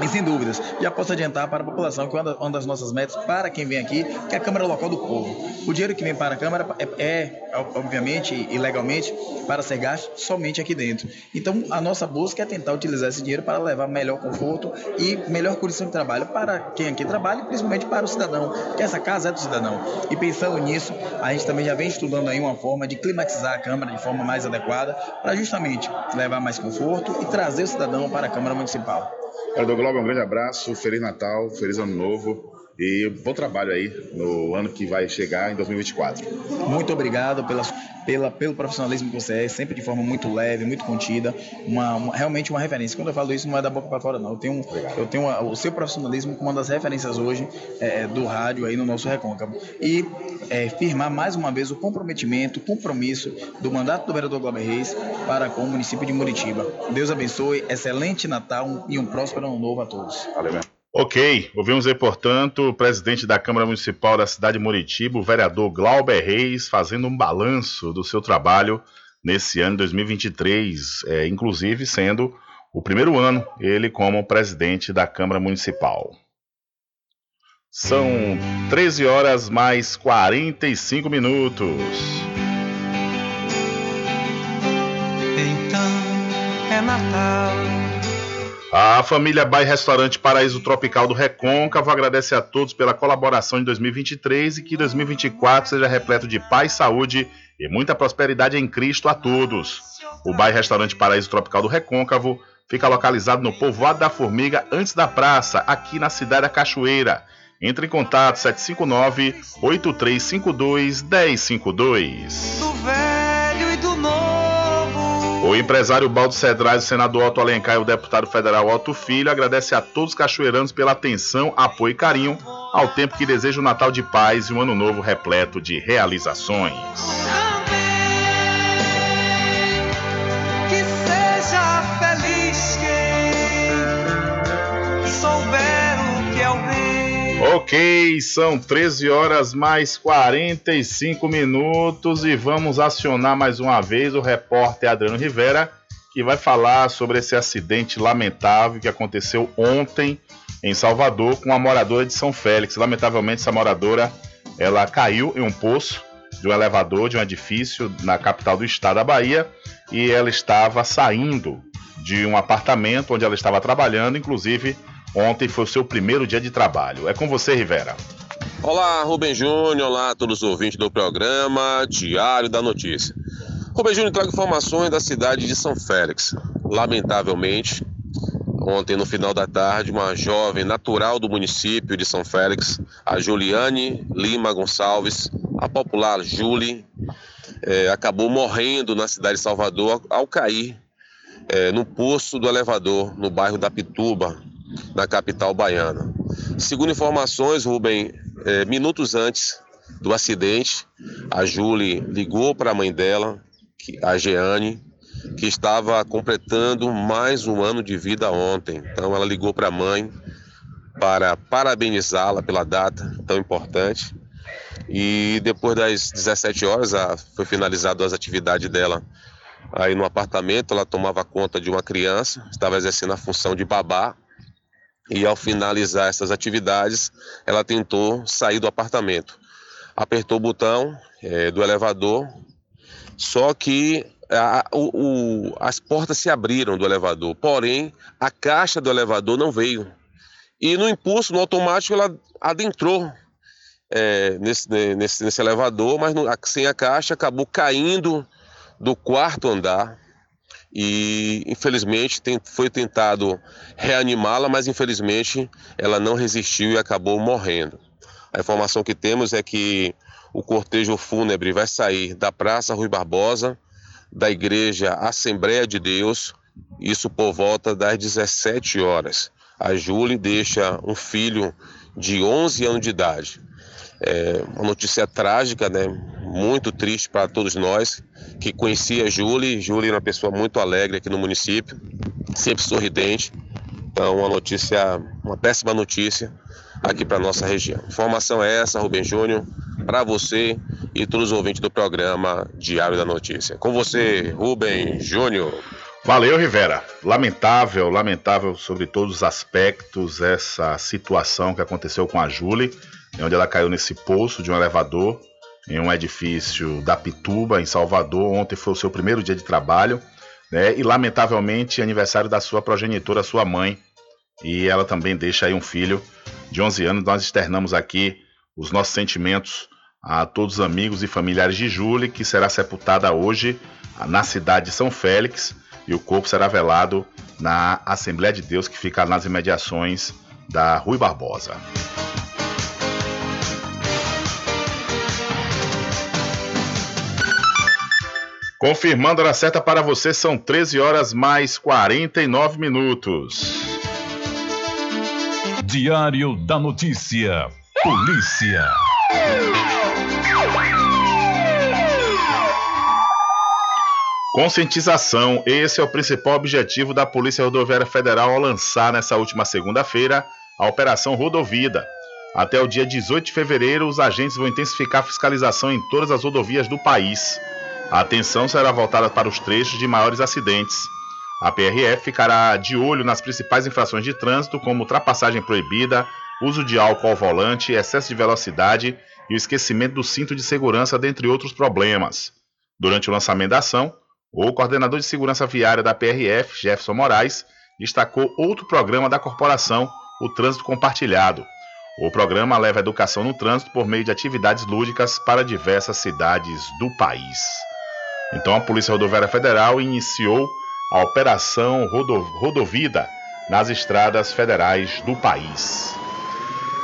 E sem dúvidas, já posso adiantar para a população que uma das nossas metas para quem vem aqui que é a Câmara Local do Povo. O dinheiro que vem para a Câmara é, é obviamente e legalmente, para ser gasto somente aqui dentro. Então, a nossa busca é tentar utilizar esse dinheiro para levar melhor conforto e melhor condição de trabalho para quem aqui trabalha e principalmente para o cidadão, que essa casa é do cidadão. E pensando nisso, a gente também já vem estudando aí uma forma de climatizar a Câmara de forma mais adequada para justamente levar mais conforto e trazer o cidadão para a Câmara Municipal. Vereador Globo, um grande abraço, Feliz Natal, Feliz Ano Novo e bom trabalho aí no ano que vai chegar em 2024. Muito obrigado pela, pela, pelo profissionalismo que você é, sempre de forma muito leve, muito contida, uma, uma realmente uma referência. Quando eu falo isso, não é da boca para fora, não. Eu tenho, eu tenho uma, o seu profissionalismo como uma das referências hoje é, do rádio aí no nosso Recôncavo. E é, firmar mais uma vez o comprometimento, o compromisso do mandato do vereador Glauber Reis para com o município de Muritiba. Deus abençoe, excelente Natal e um próspero ano novo a todos. Valeu, mesmo. Ok, ouvimos aí, portanto, o presidente da Câmara Municipal da cidade de Muritiba, o vereador Glauber Reis, fazendo um balanço do seu trabalho nesse ano 2023, é, inclusive sendo o primeiro ano ele como presidente da Câmara Municipal. São 13 horas mais 45 minutos. Então é Natal a família Bai Restaurante Paraíso Tropical do Recôncavo agradece a todos pela colaboração em 2023 e que 2024 seja repleto de paz, saúde e muita prosperidade em Cristo a todos. O Bai Restaurante Paraíso Tropical do Recôncavo fica localizado no Povoado da Formiga, antes da praça, aqui na cidade da Cachoeira. Entre em contato 759 8352 1052. Do velho e do novo o empresário Baldo Cedrais, o senador Otto Alencar e o deputado federal Otto Filho agradece a todos os cachoeiranos pela atenção, apoio e carinho, ao tempo que deseja um Natal de paz e um ano novo repleto de realizações. Ok, são 13 horas mais 45 minutos e vamos acionar mais uma vez o repórter Adriano Rivera, que vai falar sobre esse acidente lamentável que aconteceu ontem em Salvador com a moradora de São Félix. Lamentavelmente, essa moradora ela caiu em um poço de um elevador de um edifício na capital do estado da Bahia e ela estava saindo de um apartamento onde ela estava trabalhando, inclusive Ontem foi o seu primeiro dia de trabalho. É com você, Rivera. Olá, Rubem Júnior. Olá todos os ouvintes do programa Diário da Notícia. Rubem Júnior traga informações da cidade de São Félix. Lamentavelmente, ontem no final da tarde, uma jovem natural do município de São Félix, a Juliane Lima Gonçalves, a popular Julie, é, acabou morrendo na cidade de Salvador ao cair é, no poço do elevador no bairro da Pituba, na capital baiana. Segundo informações, Rubem, é, minutos antes do acidente, a Julie ligou para a mãe dela, a Jeane, que estava completando mais um ano de vida ontem. Então ela ligou para a mãe para parabenizá-la pela data tão importante. E depois das 17 horas, a, foi finalizado as atividades dela aí no apartamento. Ela tomava conta de uma criança, estava exercendo a função de babá e ao finalizar essas atividades, ela tentou sair do apartamento. Apertou o botão é, do elevador, só que a, o, as portas se abriram do elevador, porém a caixa do elevador não veio. E no impulso, no automático, ela adentrou é, nesse, nesse, nesse elevador, mas no, sem a caixa acabou caindo do quarto andar e infelizmente foi tentado reanimá-la, mas infelizmente ela não resistiu e acabou morrendo. A informação que temos é que o cortejo fúnebre vai sair da Praça Rui Barbosa, da Igreja Assembleia de Deus, isso por volta das 17 horas. A Júlia deixa um filho de 11 anos de idade. É uma notícia trágica, né? muito triste para todos nós que conhecia a Julie. Julie é uma pessoa muito alegre aqui no município, sempre sorridente. Então, uma notícia, uma péssima notícia aqui para nossa região. Informação é essa, Rubem Júnior, para você e todos os ouvintes do programa Diário da Notícia. Com você, Rubem Júnior. Valeu, Rivera. Lamentável, lamentável sobre todos os aspectos essa situação que aconteceu com a Julie, onde ela caiu nesse poço de um elevador em um edifício da Pituba, em Salvador. Ontem foi o seu primeiro dia de trabalho, né? E lamentavelmente aniversário da sua progenitora, sua mãe. E ela também deixa aí um filho de 11 anos. Nós externamos aqui os nossos sentimentos a todos os amigos e familiares de Julie, que será sepultada hoje na cidade de São Félix e o corpo será velado na Assembleia de Deus, que fica nas imediações da Rui Barbosa. Confirmando a hora certa para você, são 13 horas mais 49 minutos. Diário da Notícia. Polícia. Conscientização. Esse é o principal objetivo da Polícia Rodoviária Federal ao lançar nessa última segunda-feira a Operação Rodovida. Até o dia 18 de fevereiro, os agentes vão intensificar a fiscalização em todas as rodovias do país. A atenção será voltada para os trechos de maiores acidentes. A PRF ficará de olho nas principais infrações de trânsito, como ultrapassagem proibida, uso de álcool ao volante, excesso de velocidade e o esquecimento do cinto de segurança, dentre outros problemas. Durante o lançamento da ação, o coordenador de segurança viária da PRF, Jefferson Moraes, destacou outro programa da corporação, o Trânsito Compartilhado. O programa leva a educação no trânsito por meio de atividades lúdicas para diversas cidades do país. Então, a Polícia Rodoviária Federal iniciou a Operação Rodo Rodovida nas estradas federais do país.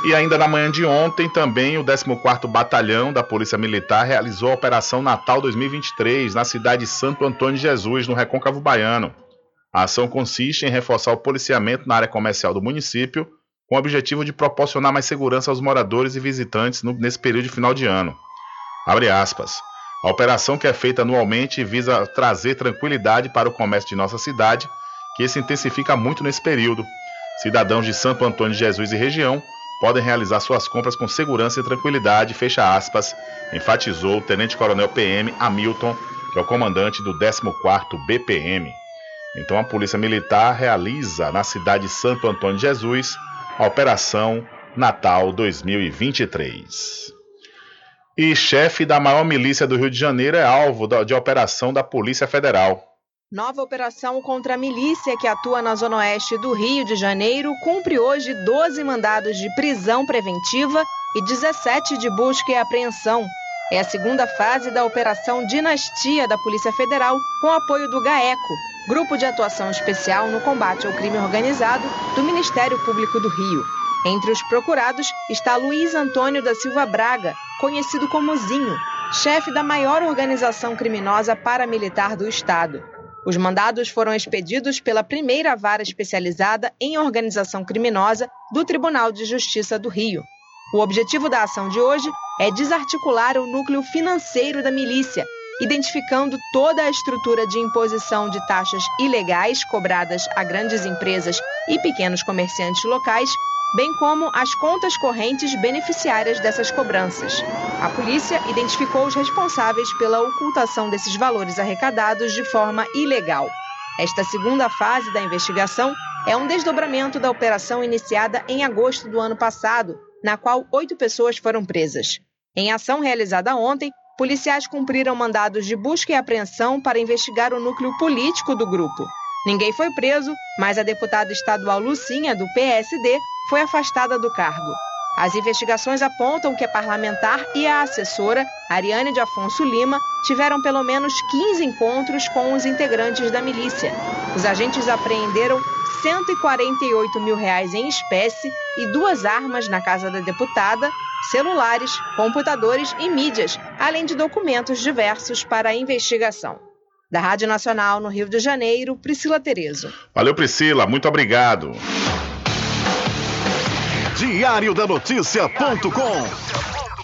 E ainda na manhã de ontem, também o 14º Batalhão da Polícia Militar realizou a Operação Natal 2023 na cidade de Santo Antônio de Jesus, no Recôncavo Baiano. A ação consiste em reforçar o policiamento na área comercial do município, com o objetivo de proporcionar mais segurança aos moradores e visitantes nesse período de final de ano. Abre aspas. A operação que é feita anualmente visa trazer tranquilidade para o comércio de nossa cidade, que se intensifica muito nesse período. Cidadãos de Santo Antônio de Jesus e região podem realizar suas compras com segurança e tranquilidade, fecha aspas, enfatizou o Tenente Coronel PM Hamilton, que é o comandante do 14º BPM. Então a Polícia Militar realiza na cidade de Santo Antônio de Jesus a Operação Natal 2023. E chefe da maior milícia do Rio de Janeiro é alvo de operação da Polícia Federal. Nova operação contra a milícia que atua na zona oeste do Rio de Janeiro cumpre hoje 12 mandados de prisão preventiva e 17 de busca e apreensão. É a segunda fase da Operação Dinastia da Polícia Federal, com apoio do GAECO, Grupo de Atuação Especial no Combate ao Crime Organizado do Ministério Público do Rio. Entre os procurados está Luiz Antônio da Silva Braga, conhecido como Zinho, chefe da maior organização criminosa paramilitar do Estado. Os mandados foram expedidos pela primeira vara especializada em organização criminosa do Tribunal de Justiça do Rio. O objetivo da ação de hoje é desarticular o núcleo financeiro da milícia, identificando toda a estrutura de imposição de taxas ilegais cobradas a grandes empresas e pequenos comerciantes locais bem como as contas correntes beneficiárias dessas cobranças. A polícia identificou os responsáveis pela ocultação desses valores arrecadados de forma ilegal. Esta segunda fase da investigação é um desdobramento da operação iniciada em agosto do ano passado, na qual oito pessoas foram presas. Em ação realizada ontem, policiais cumpriram mandados de busca e apreensão para investigar o núcleo político do grupo. Ninguém foi preso, mas a deputada estadual Lucinha, do PSD, foi afastada do cargo. As investigações apontam que a parlamentar e a assessora, Ariane de Afonso Lima, tiveram pelo menos 15 encontros com os integrantes da milícia. Os agentes apreenderam 148 mil reais em espécie e duas armas na casa da deputada, celulares, computadores e mídias, além de documentos diversos para a investigação. Da Rádio Nacional no Rio de Janeiro, Priscila Terezo. Valeu, Priscila, muito obrigado. Diário da Notícia.com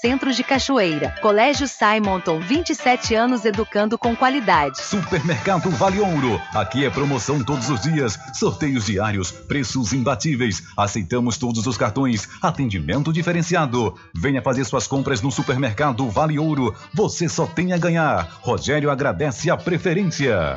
Centro de Cachoeira. Colégio Simonton, 27 anos educando com qualidade. Supermercado Vale Ouro. Aqui é promoção todos os dias, sorteios diários, preços imbatíveis. Aceitamos todos os cartões, atendimento diferenciado. Venha fazer suas compras no Supermercado Vale Ouro. Você só tem a ganhar. Rogério agradece a preferência.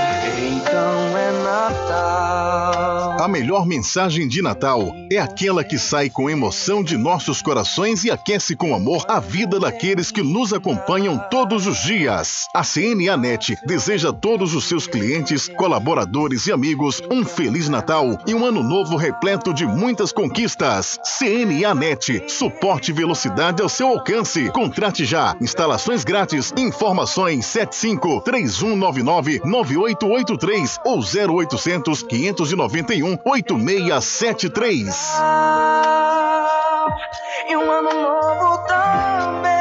Então é Natal. A melhor mensagem de Natal é aquela que sai com emoção de nossos corações e aquece com amor a vida daqueles que nos acompanham todos os dias. A CNA Net deseja a todos os seus clientes, colaboradores e amigos um feliz Natal e um ano novo repleto de muitas conquistas. CNA Net, suporte e velocidade ao seu alcance. Contrate já. Instalações grátis. Informações 75 3199 9883 ou 0800 591 8673. E um ano novo também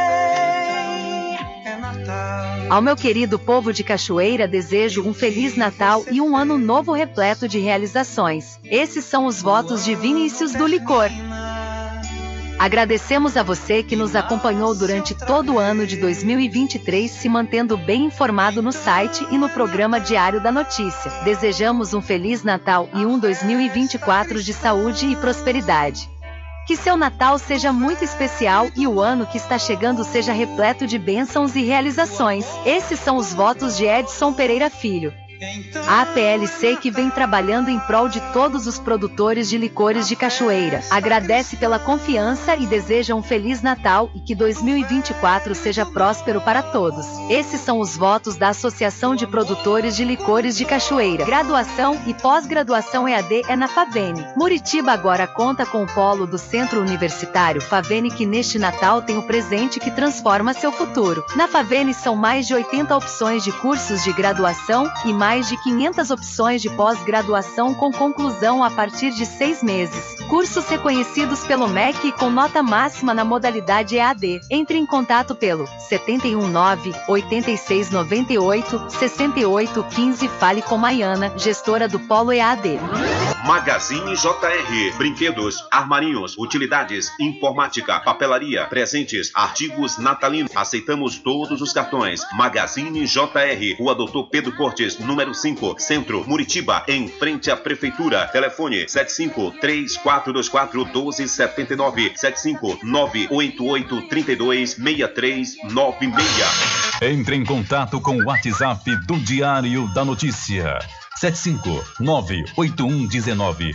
é Natal. Ao meu querido povo de Cachoeira, desejo um feliz Natal e um ano novo repleto de realizações. Esses são os votos de Vinícius do Licor. Agradecemos a você que nos acompanhou durante todo o ano de 2023, se mantendo bem informado no site e no programa Diário da Notícia. Desejamos um Feliz Natal e um 2024 de saúde e prosperidade. Que seu Natal seja muito especial e o ano que está chegando seja repleto de bênçãos e realizações. Esses são os votos de Edson Pereira Filho. A APLC que vem trabalhando em prol de todos os produtores de licores de Cachoeira. Agradece pela confiança e deseja um Feliz Natal e que 2024 seja próspero para todos. Esses são os votos da Associação de Produtores de Licores de Cachoeira. Graduação e pós-graduação EAD é na Favene. Muritiba agora conta com o polo do Centro Universitário Favene que neste Natal tem o presente que transforma seu futuro. Na Favene são mais de 80 opções de cursos de graduação e mais mais de 500 opções de pós-graduação com conclusão a partir de seis meses. Cursos reconhecidos pelo MEC com nota máxima na modalidade EAD. Entre em contato pelo 719 8698 6815 Fale com Maiana, gestora do Polo EAD. Magazine JR. Brinquedos, armarinhos, utilidades, informática, papelaria, presentes, artigos natalinos. Aceitamos todos os cartões. Magazine JR. Rua Doutor Pedro Cortes, número 5, Centro, Muritiba, em frente à Prefeitura. Telefone 75 3424 1279 75 988 32 6396. Entre em contato com o WhatsApp do Diário da Notícia. 7598119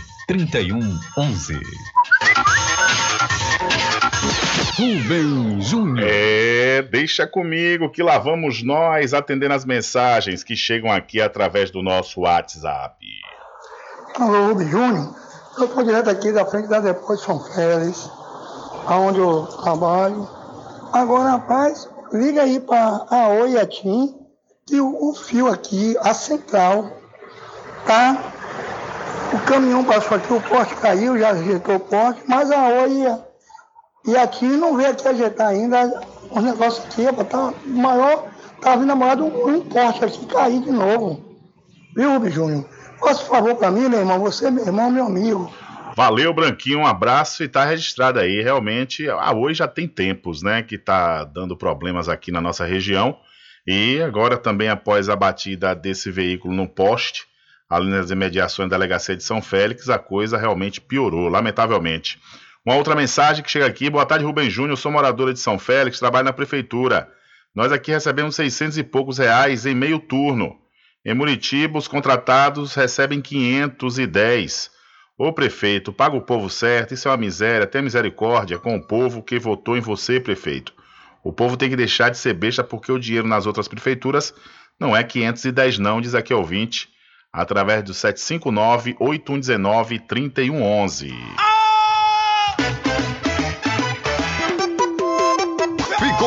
3111. Rubem Júnior. É, deixa comigo que lá vamos nós atendendo as mensagens que chegam aqui através do nosso WhatsApp. Alô, Rubem Júnior. Eu estou direto aqui da frente da Depois São Félix, aonde eu trabalho. Agora, rapaz, liga aí para a Oi e a TIM, que o, o fio aqui, a central, tá? O caminhão passou aqui, o poste caiu, já ajeitou o poste, mas a Oi e a, a TIM não veio aqui ajeitar ainda. O negócio aqui, tá maior, tá vindo a maior de um, poste aqui cair de novo. Viu, Rubem Júnior? Faça um favor pra mim, meu irmão. Você, meu irmão, meu amigo. Valeu, Branquinho, um abraço e tá registrado aí. Realmente, a Oi já tem tempos, né, que tá dando problemas aqui na nossa região. E agora também após a batida desse veículo no poste, ali nas imediações da delegacia de São Félix, a coisa realmente piorou, lamentavelmente. Uma outra mensagem que chega aqui, boa tarde Rubem Júnior, sou moradora de São Félix, trabalho na prefeitura. Nós aqui recebemos 600 e poucos reais em meio turno. Em Muritiba, os contratados recebem 510. Ô prefeito, paga o povo certo, isso é uma miséria, tenha misericórdia com o povo que votou em você, prefeito. O povo tem que deixar de ser besta porque o dinheiro nas outras prefeituras não é 510 não, diz aqui ouvinte, através do 759-8119-3111. Ficou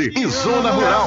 e Zona Rural.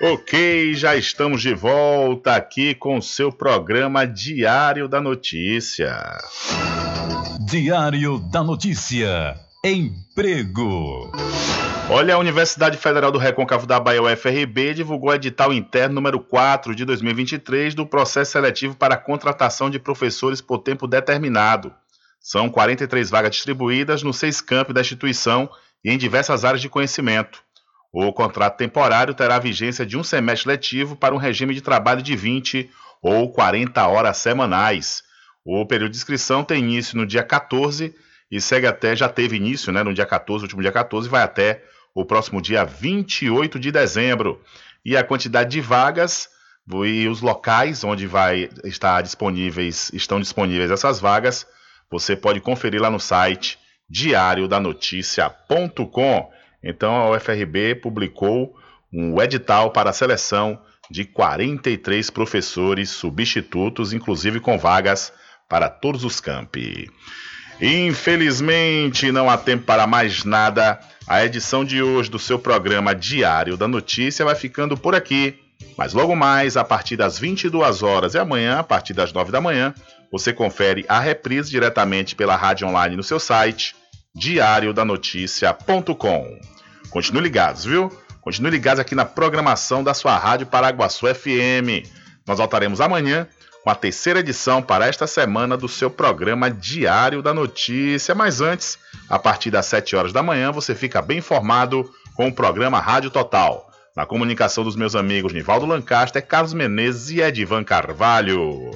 Ok, já estamos de volta aqui com o seu programa Diário da Notícia. Diário da Notícia. Emprego. Olha, a Universidade Federal do Recôncavo da Bahia, UFRB, divulgou o edital interno número 4 de 2023 do processo seletivo para a contratação de professores por tempo determinado. São 43 vagas distribuídas nos seis campos da instituição e em diversas áreas de conhecimento. O contrato temporário terá vigência de um semestre letivo para um regime de trabalho de 20 ou 40 horas semanais. O período de inscrição tem início no dia 14 e segue até, já teve início né, no dia 14, último dia 14, vai até o próximo dia 28 de dezembro. E a quantidade de vagas e os locais onde vai estar disponíveis, estão disponíveis essas vagas, você pode conferir lá no site diariodanoticia.com. Então a UFRB publicou um edital para a seleção de 43 professores substitutos, inclusive com vagas para todos os campi. Infelizmente, não há tempo para mais nada. A edição de hoje do seu programa Diário da Notícia vai ficando por aqui. Mas logo mais, a partir das 22 horas e amanhã, a partir das 9 da manhã, você confere a reprise diretamente pela rádio online no seu site diariodanoticia.com. Continue ligados, viu? Continue ligados aqui na programação da sua rádio Paraguaçu FM. Nós voltaremos amanhã com a terceira edição para esta semana do seu programa Diário da Notícia. Mas antes, a partir das 7 horas da manhã, você fica bem informado com o programa Rádio Total. Na comunicação dos meus amigos Nivaldo Lancaster, Carlos Menezes e Edivan Carvalho.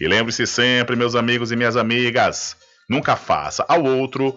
E lembre-se sempre, meus amigos e minhas amigas, nunca faça ao outro